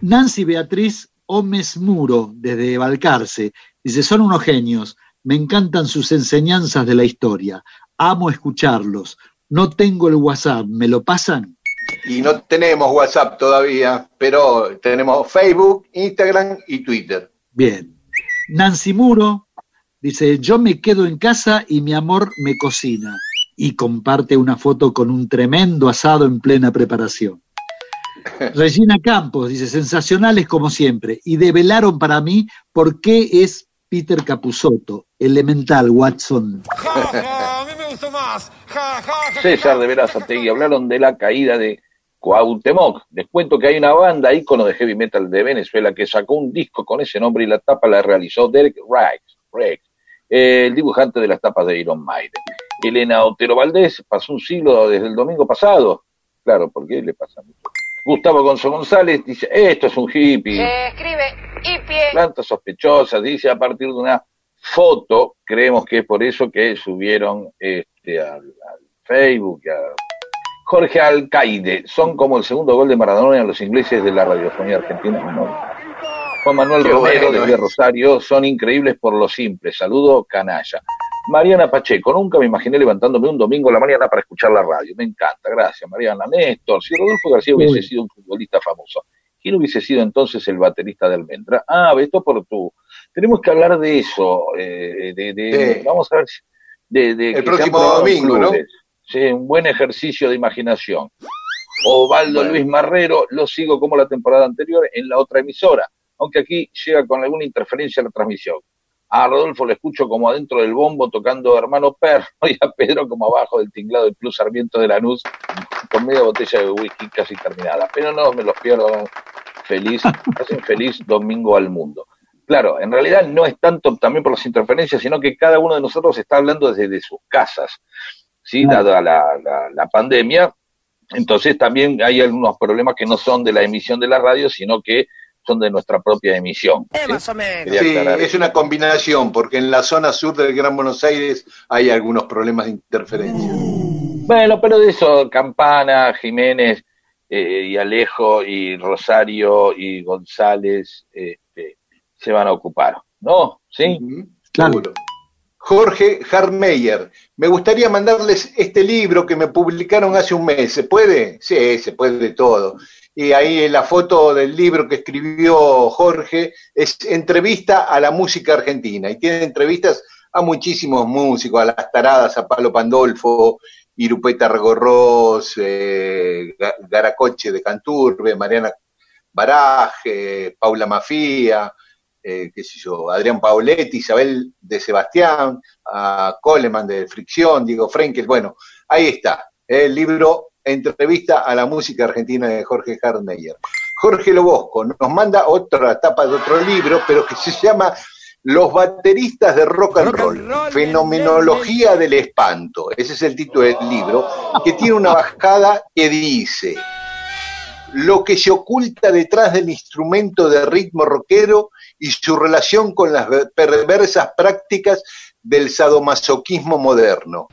Nancy Beatriz Omes Muro, desde Balcarce, Dice, son unos genios, me encantan sus enseñanzas de la historia, amo escucharlos, no tengo el WhatsApp, ¿me lo pasan? Y no tenemos WhatsApp todavía, pero tenemos Facebook, Instagram y Twitter. Bien. Nancy Muro dice, yo me quedo en casa y mi amor me cocina. Y comparte una foto con un tremendo asado en plena preparación. Regina Campos dice, sensacionales como siempre, y develaron para mí por qué es Peter Capusotto, Elemental, Watson. a mí me gustó más. César de Verazategui, hablaron de la caída de Cuauhtémoc. Les cuento que hay una banda ícono de heavy metal de Venezuela que sacó un disco con ese nombre y la tapa la realizó Derek El dibujante de las tapas de Iron Maiden. Elena Otero Valdés pasó un siglo desde el domingo pasado. Claro, porque le pasa mucho Gustavo Gonzo González dice, esto es un hippie. Se escribe hippie. Plantas sospechosas, dice, a partir de una foto, creemos que es por eso que subieron este, al, al Facebook, a Jorge Alcaide, son como el segundo gol de Maradona en los ingleses de la radiofonía argentina. No. Juan Manuel Qué Romero bueno, desde eh. Rosario, son increíbles por lo simple. Saludo, canalla. Mariana Pacheco, nunca me imaginé levantándome un domingo a la mañana para escuchar la radio. Me encanta, gracias, Mariana. Néstor, si Rodolfo García hubiese Uy. sido un futbolista famoso, ¿quién hubiese sido entonces el baterista de Almendra? Ah, Beto por tú. Tenemos que hablar de eso. eh, de, de- Sí. Vamos a ver. si- De, de El próximo domingo, ¿no? Sí, un buen ejercicio de imaginación. Ovaldo Bueno. Luis Marrero, lo sigo como la temporada anterior en la otra emisora, aunque aquí llega con alguna interferencia la transmisión. A Rodolfo lo escucho como adentro del bombo tocando Hermano Perro y a Pedro como abajo del tinglado del Plus Sarmiento de Lanús con media botella de whisky casi terminada. Pero no me los pierdo feliz, hacen feliz domingo al mundo. Claro, en realidad no es tanto también por las interferencias, sino que cada uno de nosotros está hablando desde sus casas, ¿sí? Dada la, la, la pandemia, entonces también hay algunos problemas que no son de la emisión de la radio, sino que son de nuestra propia emisión. Eh, ¿sí? más o menos. Quería Sí, aclarar es una combinación, porque en la zona sur del Gran Buenos Aires hay algunos problemas de interferencia. Bueno, pero de eso, Campana, Jiménez eh, y Alejo y Rosario y González este, se van a ocupar, ¿no? ¿Sí? Claro. Jorge Harmeyer, me gustaría mandarles este libro que me publicaron hace un mes. ¿Se puede? Sí, se puede de todo. Y ahí la foto del libro que escribió Jorge es entrevista a la música argentina. Y tiene entrevistas a muchísimos músicos, a las taradas, a Palo Pandolfo, Irupeta Regorros, eh, Ga- Garacoche de Canturbe, Mariana Baraje, Paula Mafía, eh, qué sé yo, Adrián Pauletti, Isabel de Sebastián, a Coleman de Fricción, Diego Frenkel, bueno, ahí está, eh, el libro Entrevista a la música argentina de Jorge Hartmeyer. Jorge Lobosco nos manda otra tapa de otro libro, pero que se llama Los bateristas de rock and roll, Fenomenología del espanto. Ese es el título del libro, que tiene una bajada que dice, lo que se oculta detrás del instrumento de ritmo rockero y su relación con las perversas prácticas del sadomasoquismo moderno.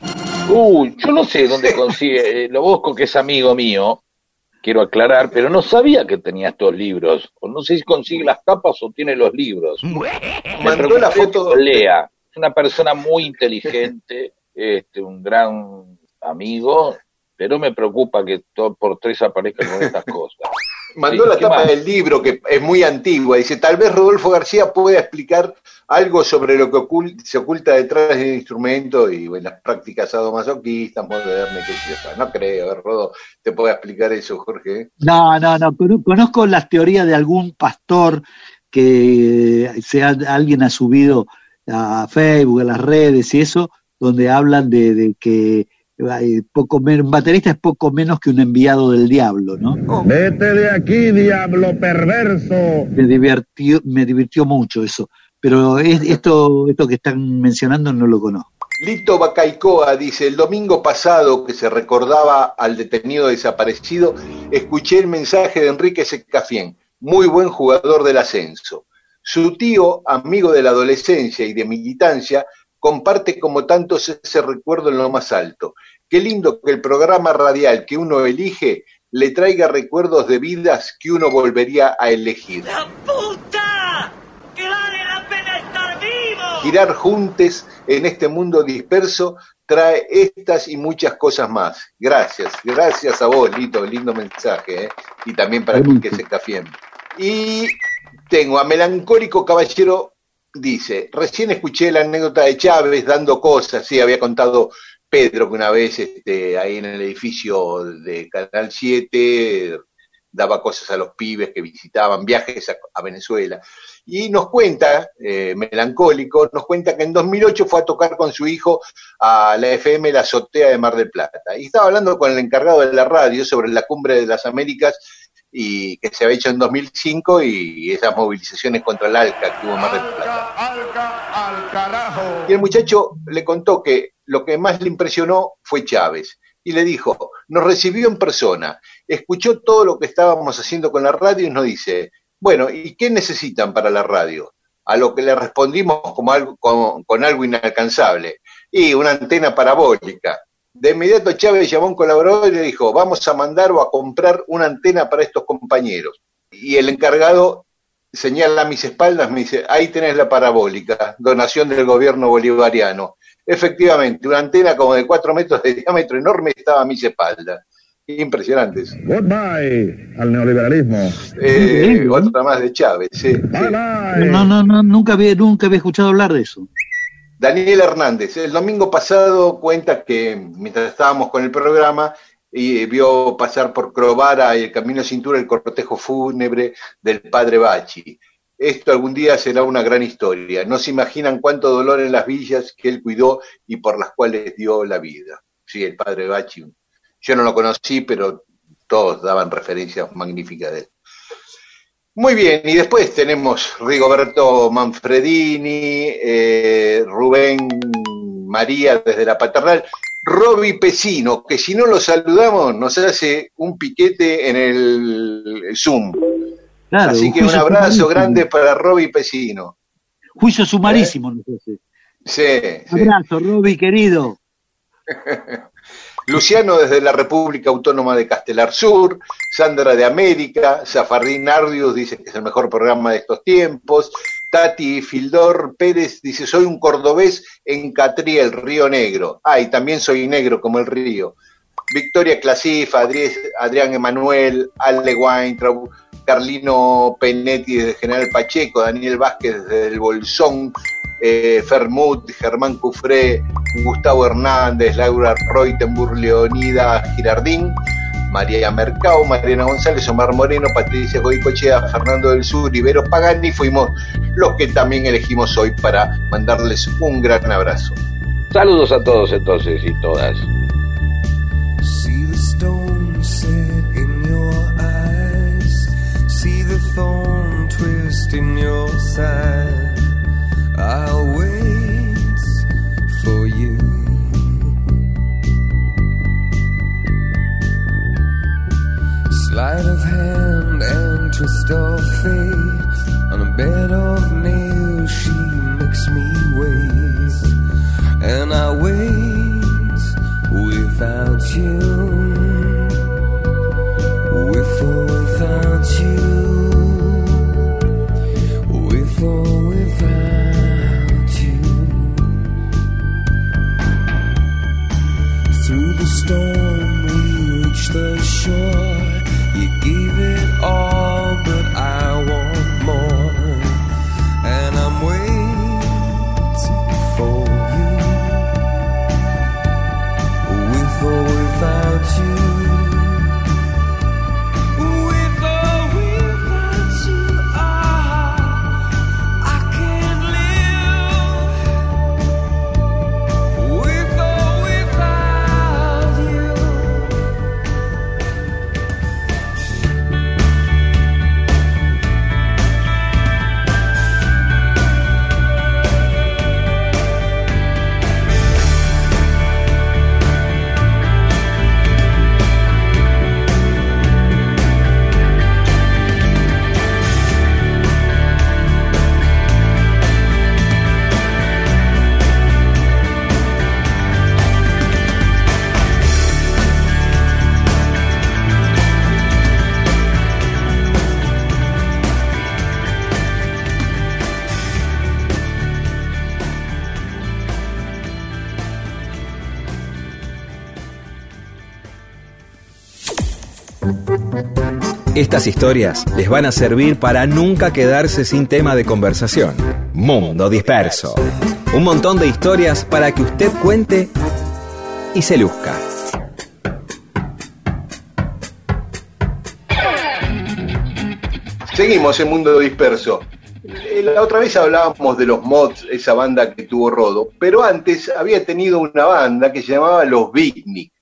Uy, yo no sé dónde consigue, eh, Lobosco, que es amigo mío, quiero aclarar, pero no sabía que tenía estos libros. O no sé si consigue las tapas o tiene los libros. Me Mandó la foto- lea. Es una persona muy inteligente, este, un gran amigo, pero me preocupa que todo por tres aparezca con estas cosas. Mandó Sí, la ¿qué tapa más? del libro, que es muy antigua. Dice, tal vez Rodolfo García pueda explicar algo sobre lo que ocul- se oculta detrás del instrumento y bueno, las prácticas sadomasoquistas, modernas, qué sé yo. No creo, eh, Rodo, te pueda explicar eso, Jorge. No, no, no. cono- Conozco las teorías de algún pastor que se ha- alguien ha subido a Facebook, a las redes y eso, donde hablan de, de que poco menos, un baterista es poco menos que un enviado del diablo, ¿no? Vete de aquí, diablo perverso. Me divirtió, me divirtió mucho eso. Pero es- esto, esto que están mencionando no lo conozco. Lito Bacaicoa dice, el domingo pasado que se recordaba al detenido desaparecido, escuché el mensaje de Enrique Secafien, muy buen jugador del ascenso. Su tío, amigo de la adolescencia y de militancia, comparte como tantos ese recuerdo en lo más alto. Qué lindo que el programa radial que uno elige le traiga recuerdos de vidas que uno volvería a elegir. ¡Puta! ¡Que vale la pena estar vivo! Girar juntos en este mundo disperso trae estas y muchas cosas más. Gracias, gracias a vos, Lito, lindo mensaje, ¿eh? y también para que se cafien. Y tengo a Melancólico Caballero, dice, recién escuché la anécdota de Chávez dando cosas, sí, había contado Pedro que una vez este, ahí en el edificio de Canal 7 daba cosas a los pibes que visitaban, viajes a, a Venezuela. Y nos cuenta, eh, melancólico, nos cuenta que en 2008 fue a tocar con su hijo a la FM La Azotea de Mar del Plata. Y estaba hablando con el encargado de la radio sobre la cumbre de las Américas y que se había hecho en 2005 y esas movilizaciones contra el ALCA que hubo en Mar del Plata. Alca, al carajo. Y el muchacho le contó que lo que más le impresionó fue Chávez, y le dijo, nos recibió en persona, escuchó todo lo que estábamos haciendo con la radio y nos dice, bueno, ¿y qué necesitan para la radio? A lo que le respondimos como algo, con, algo inalcanzable, y una antena parabólica. De inmediato Chávez llamó a un colaborador y le dijo, vamos a mandar o a comprar una antena para estos compañeros. Y el encargado señala a mis espaldas, me dice, ahí tenés la parabólica, donación del gobierno bolivariano. Efectivamente, una antena como de cuatro metros de diámetro enorme estaba a mis espaldas. Impresionantes. Goodbye al neoliberalismo. Eh, otra más de Chávez. No, no, no, nunca había, nunca había escuchado hablar de eso. Daniel Hernández, el domingo pasado cuenta que mientras estábamos con el programa, y vio pasar por Crovara y el Camino Cintura el cortejo fúnebre del padre Bachi. Esto algún día será una gran historia. No se imaginan cuánto dolor en las villas que él cuidó y por las cuales dio la vida. Sí, el padre Bachi. Yo no lo conocí, pero todos daban referencias magníficas de él. Muy bien, y después tenemos Rigoberto Manfredini, eh, Rubén María desde la paternal. Roby Pesino, que si no lo saludamos nos hace un piquete en el Zoom. Así que un abrazo grande para Roby Pesino. Juicio sumarísimo, ¿Eh? nos hace. Sí. Un abrazo, Roby, querido. Luciano desde la República Autónoma de Castelar Sur, Sandra de América, Zafardín Nardius dice que es el mejor programa de estos tiempos, Tati Fildor Pérez dice, soy un cordobés en Catriel, Río Negro. Ah, y también soy negro como el río. Victoria Clasif, Adrián Emanuel, Ale Weintraub, Carlino Penetti desde General Pacheco, Daniel Vázquez desde el Bolsón, eh, Fermut, Germán Cufré, Gustavo Hernández, Laura Reutenburg, Leonida Girardín, María Mercado, Mariana González, Omar Moreno, Patricia Goicochea, Fernando del Sur, Ibero Pagani, fuimos los que también elegimos hoy para mandarles un gran abrazo. Saludos a todos entonces y todas. See the stone set in your eyes, see the thorn twist in your side. With or without you. With or storm, we reach the shore. You gave it all, Estas historias les van a servir para nunca quedarse sin tema de conversación. Mundo Disperso. Un montón de historias para que usted cuente y se luzca. Seguimos en Mundo Disperso. Eh, La otra vez hablábamos de los mods, esa banda que tuvo Rodo, pero antes había tenido una banda que se llamaba Los Picnic,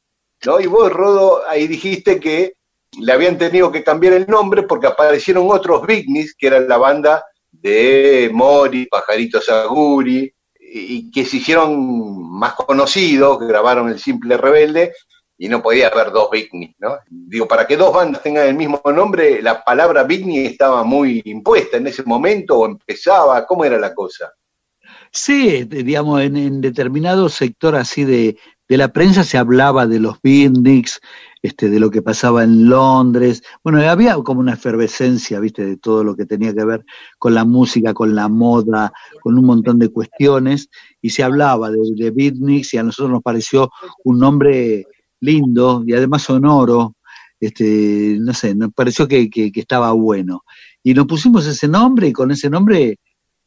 ¿no? Y vos, Rodo, ahí dijiste que le habían tenido que cambiar el nombre porque aparecieron otros Picnics, que eran la banda de Mori, Pajarito Saguri, y que se hicieron más conocidos, grabaron El Simple Rebelde, y no podía haber dos Beatnik, ¿no? Digo, para que dos bandas tengan el mismo nombre, la palabra Beatnik estaba muy impuesta en ese momento o empezaba, ¿cómo era la cosa? Sí, digamos, en, determinado sector así de, de, la prensa se hablaba de los beatniks, este, de lo que pasaba en Londres. Bueno, había como una efervescencia, viste, de todo lo que tenía que ver con la música, con la moda, con un montón de cuestiones, y se hablaba de, de y a nosotros nos pareció un nombre lindo y además sonoro, este, no sé, nos pareció que, que, estaba bueno. Y nos pusimos ese nombre y con ese nombre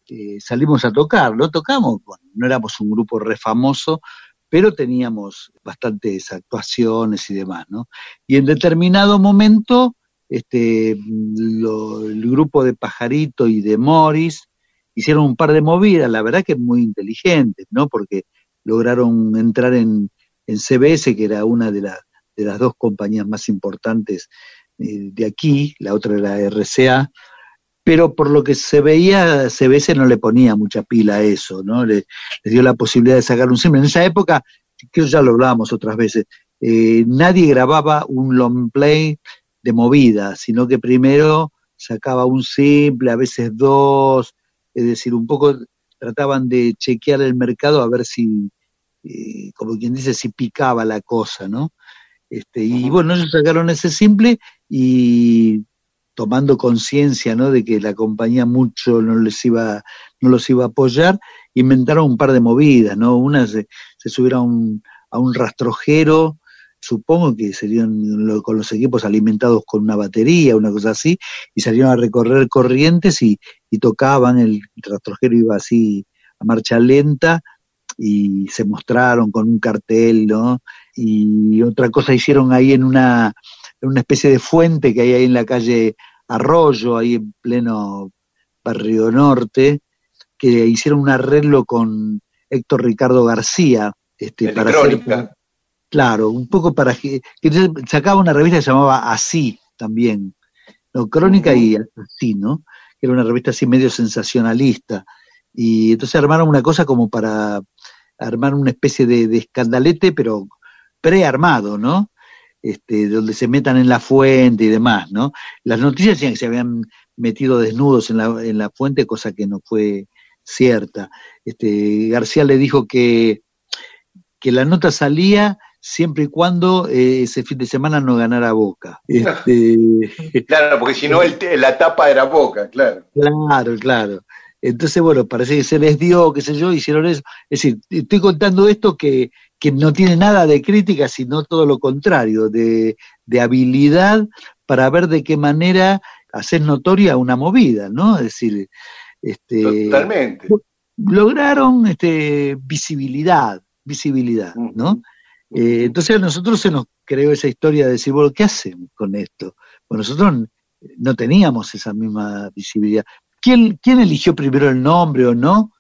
eh, salimos a tocar, lo tocamos, bueno, no éramos un grupo re famoso, pero teníamos bastantes actuaciones y demás, ¿no? Y en determinado momento, este, el grupo de Pajarito y de Morris hicieron un par de movidas, la verdad que muy inteligentes, ¿no? Porque lograron entrar en, CBS, que era una de, de las dos compañías más importantes eh, de aquí, la otra era RCA, pero por lo que se veía, CBS no le ponía mucha pila a eso, ¿no? Le, dio la posibilidad de sacar un simple. En esa época, que ya lo hablábamos otras veces, eh, nadie grababa un long play de movida, sino que primero sacaba un simple, a veces dos, es decir, un poco trataban de chequear el mercado a ver si, eh, como quien dice, si picaba la cosa, ¿no? Este, y bueno, ellos sacaron ese simple y tomando conciencia, ¿no? De que la compañía mucho no les iba, no los iba a apoyar, inventaron un par de movidas, ¿no? Una se, se subieron a un, a un rastrojero, supongo que serían con los equipos alimentados con una batería, una cosa así, y salieron a recorrer corrientes y, y tocaban, el rastrojero iba así a marcha lenta, y se mostraron con un cartel, ¿no? Y otra cosa hicieron ahí en una, en una especie de fuente que hay ahí en la calle Arroyo, ahí en pleno Barrio Norte, que hicieron un arreglo con Héctor Ricardo García, este, para hacer, claro, un poco para que, que, sacaba una revista que se llamaba Así también, ¿no? Crónica y Así, ¿no? Que era una revista así medio sensacionalista. Y entonces armaron una cosa como para armar una especie de, escandalete, pero prearmado, ¿no? Este, donde se metan en la fuente y demás, ¿no? Las noticias decían que se habían metido desnudos en la, en la fuente, cosa que no fue cierta. Este, García le dijo que, que la nota salía siempre y cuando eh, ese fin de semana no ganara Boca. Este, claro, porque si no la tapa era Boca, claro. Claro, claro. Entonces, bueno, parece que se les dio, qué sé yo, hicieron eso. Es decir, estoy contando esto que, que no tiene nada de crítica, sino todo lo contrario, de, de habilidad para ver de qué manera hacer notoria una movida, ¿no? Es decir, este, Totalmente. lograron este, visibilidad, visibilidad, ¿no? Eh, entonces a nosotros se nos creó esa historia de decir, bueno, ¿qué hacemos con esto? Bueno, nosotros no teníamos esa misma visibilidad. ¿Quién, eligió primero el nombre o no?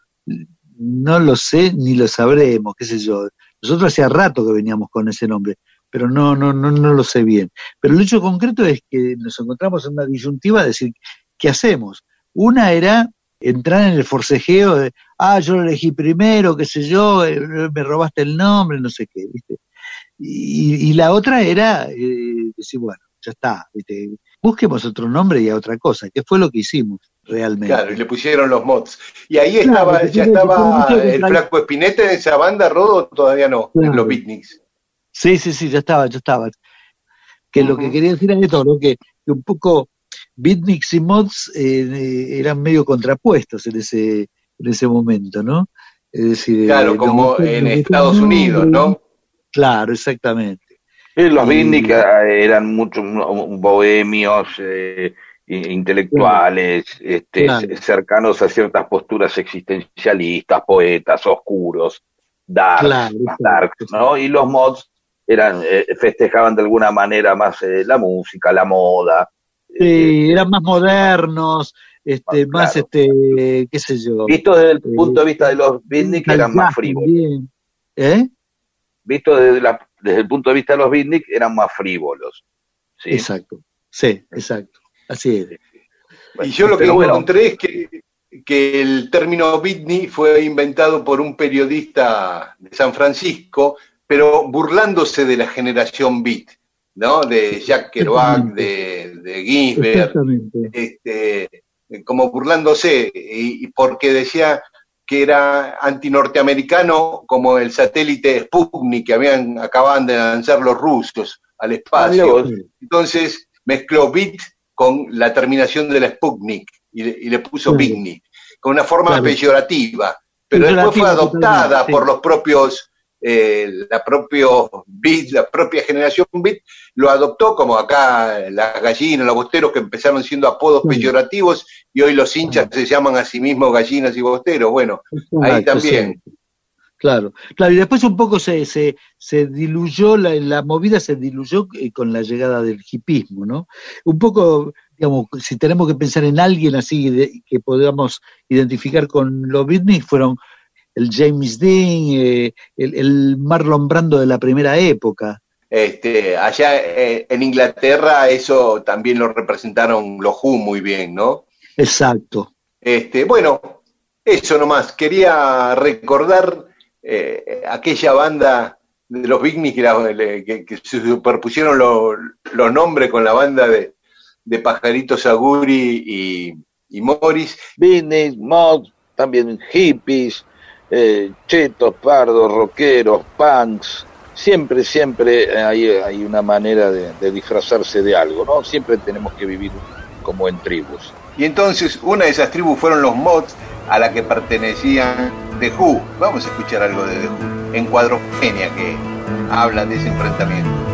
No lo sé ni lo sabremos, qué sé yo. Nosotros hacía rato que veníamos con ese nombre, pero no, no, no, no lo sé bien. Pero el hecho concreto es que nos encontramos en una disyuntiva de decir, ¿qué hacemos? Una era entrar en el forcejeo de, ah, yo lo elegí primero, qué sé yo, eh, me robaste el nombre, no sé qué, ¿viste? Y, la otra era eh, decir, bueno, ya está, ¿viste? busquemos otro nombre y a otra cosa, que fue lo que hicimos realmente. Claro, y le pusieron los mods. Y ahí estaba, ya estaba el Flaco Espinete en esa banda, Rodo, todavía no, en los beatniks. Sí, sí, sí, ya estaba, ya estaba. Que lo que quería decir es esto, ¿no? que, un poco beatniks y mods eh, eran medio contrapuestos en ese, en ese momento, ¿no? Es decir, claro, como en Estados Unidos, ¿no? Claro, exactamente. los beatniks eh, eran muchos bohemios, eh, intelectuales, este, cercanos a ciertas posturas existencialistas, poetas, oscuros, dark, ¿no? Y los mods eran, eh, festejaban de alguna manera más eh, la música, la moda. Sí, eh, eran más modernos, este, más, este, qué sé yo. Visto desde el punto de vista de los beatnik, eran más frívolos. ¿Eh? Visto desde, la, desde el punto de vista de los beatnik, eran más frívolos. ¿sí? Exacto, sí, exacto. Así es. y yo lo que encontré es que, que el término Bitney fue inventado por un periodista de San Francisco, pero burlándose de la generación beat, ¿no? De Jack Kerouac, de, de Ginsberg, este, como burlándose, y, porque decía que era antinorteamericano como el satélite Sputnik que habían acaban de lanzar los rusos al espacio. Entonces mezcló beat con la terminación de la Sputnik y le, puso sí. con una forma peyorativa, pero después fue adoptada por los propios eh, la, propio beat, la propia generación beat lo adoptó como acá las gallinas, los bosteros que empezaron siendo apodos peyorativos y hoy los hinchas se llaman a sí mismos gallinas y bosteros. Bueno, ahí también. Claro, claro, y después un poco se, se, se diluyó, la, la, movida se diluyó eh, con la llegada del hipismo, ¿no? Un poco, digamos, si tenemos que pensar en alguien así que podamos identificar con los beatniks, fueron el James Dean, eh, el, Marlon Brando de la primera época. Este, allá eh, en Inglaterra eso también lo representaron los Who muy bien, ¿no? Exacto. Este, bueno, eso nomás. Quería recordar eh, aquella banda de los Big que, que, se superpusieron los nombres con la banda de, de Pajaritos Aguri y, y Morris. Beatniks, Mod, también hippies, eh, chetos, pardos, rockeros, punks, siempre, siempre hay, hay una manera de, disfrazarse de algo, ¿no? Siempre tenemos que vivir como en tribus. Y entonces una de esas tribus fueron los mods a la que pertenecían The Who. Vamos a escuchar algo de The Who en Cuadrogenia que habla de ese enfrentamiento.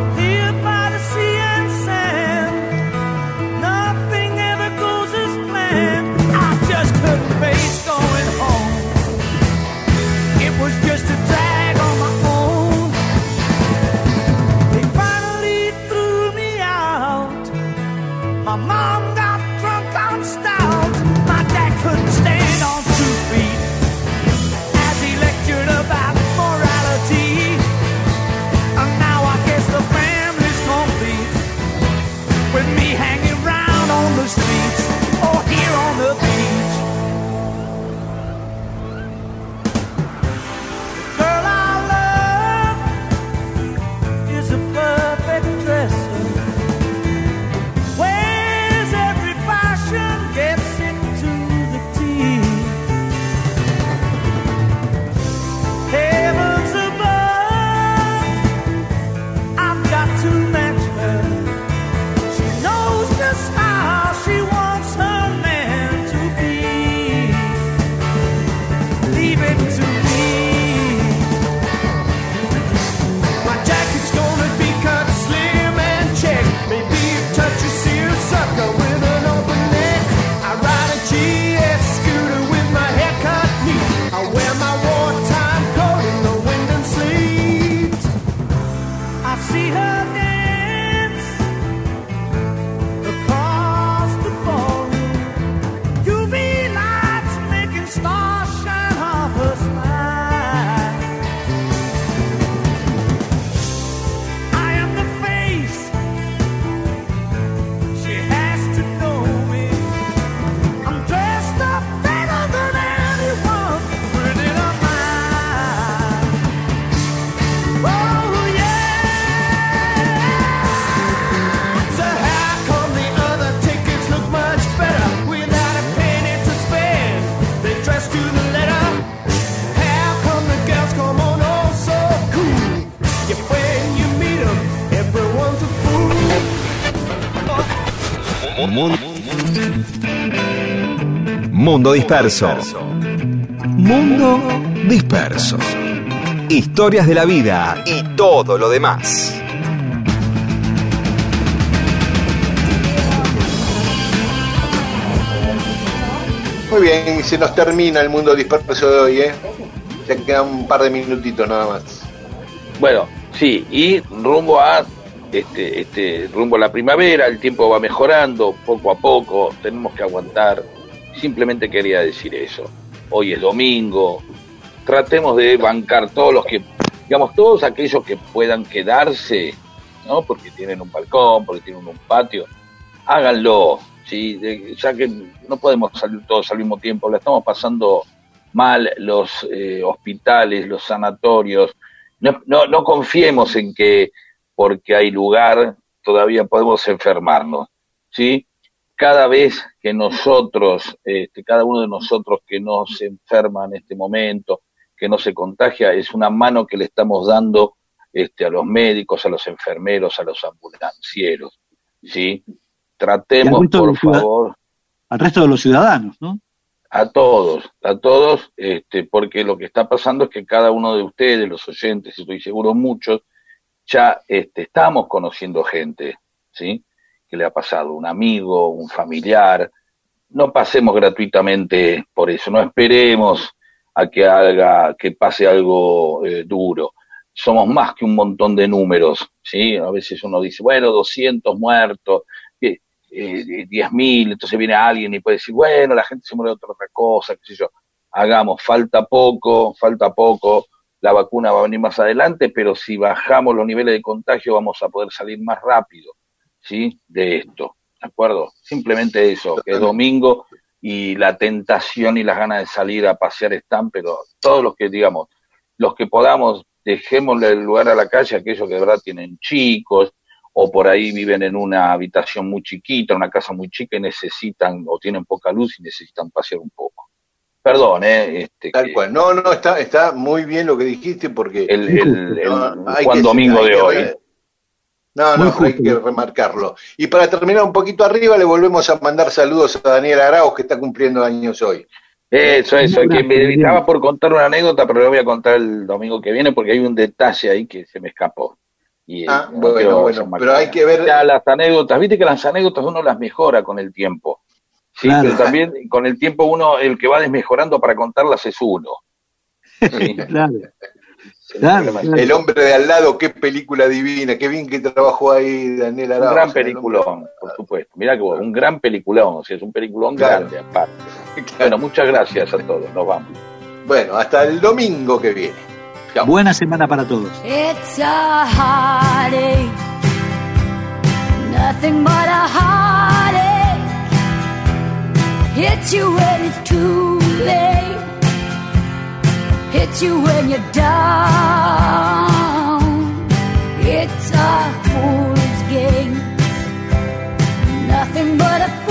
Mundo disperso. Mundo disperso. Historias de la vida y todo lo demás. Muy bien, se nos termina el mundo disperso de hoy, ¿eh? Ya quedan un par de minutitos nada más. Bueno, sí, y rumbo a este, este, rumbo a la primavera, el tiempo va mejorando poco a poco, tenemos que aguantar. Simplemente quería decir eso. Hoy es domingo, tratemos de bancar todos los que, digamos, todos aquellos que puedan quedarse, ¿no? Porque tienen un balcón, porque tienen un patio, háganlo, ¿sí? ya que no podemos salir todos al mismo tiempo, la estamos pasando mal los eh, hospitales, los sanatorios, no, no, no confiemos en que porque hay lugar todavía podemos enfermarnos, ¿sí? Cada vez que nosotros, este, cada uno de nosotros que no se enferma en este momento, que no se contagia, es una mano que le estamos dando este, a los médicos, a los enfermeros, a los ambulancieros, ¿sí? Tratemos, por favor... Al resto de los ciudadanos, ¿no? A todos, a todos, este, porque lo que está pasando es que cada uno de ustedes, los oyentes, y estoy seguro muchos, ya este, estamos conociendo gente, ¿sí? Que le ha pasado un amigo, un familiar. No pasemos gratuitamente por eso, no esperemos a que haga, que pase algo eh, duro. Somos más que un montón de números, ¿sí? A veces uno dice, bueno, 200 muertos, eh, eh, 10.000, entonces viene alguien y puede decir, bueno, la gente se muere de otra cosa, qué sé yo. Hagamos, falta poco, falta poco, la vacuna va a venir más adelante, pero si bajamos los niveles de contagio vamos a poder salir más rápido, ¿sí? De esto, ¿de acuerdo? Simplemente eso, que es domingo y la tentación y las ganas de salir a pasear están, pero todos los que, digamos, los que podamos, dejémosle el lugar a la calle a aquellos que de verdad tienen chicos o por ahí viven en una habitación muy chiquita, una casa muy chica y necesitan o tienen poca luz y necesitan pasear un poco. Perdón, ¿eh? Este, Tal cual. No, no, está, está muy bien lo que dijiste porque... El, el, el Juan Domingo de hoy. No, no, hay que remarcarlo. Y para terminar un poquito arriba, le volvemos a mandar saludos a Daniel Arauz, que está cumpliendo años hoy. Eso, eso, que me estaba por contar una anécdota, pero lo voy a contar el domingo que viene porque hay un detalle ahí que se me escapó. Y, ah, bueno, bueno, pero hay que ver... Ya las anécdotas, viste que las anécdotas uno las mejora con el tiempo. Sí, pero también con el tiempo uno, el que va desmejorando para contarlas es uno. Sí. claro. Claro, El hombre de al lado, qué película divina, qué bien que trabajó ahí Daniel Arauz. Un gran peliculón, por supuesto. Mira que un gran peliculón, o sea, es un peliculón Claro. grande aparte. Bueno, muchas gracias a todos, nos vamos. Bueno, hasta el domingo que viene. Chao. Buena semana para todos. It's a heartache, nothing but a heartache. Hits you when it's too late, hit you when you're down. It's a fool's game, nothing but a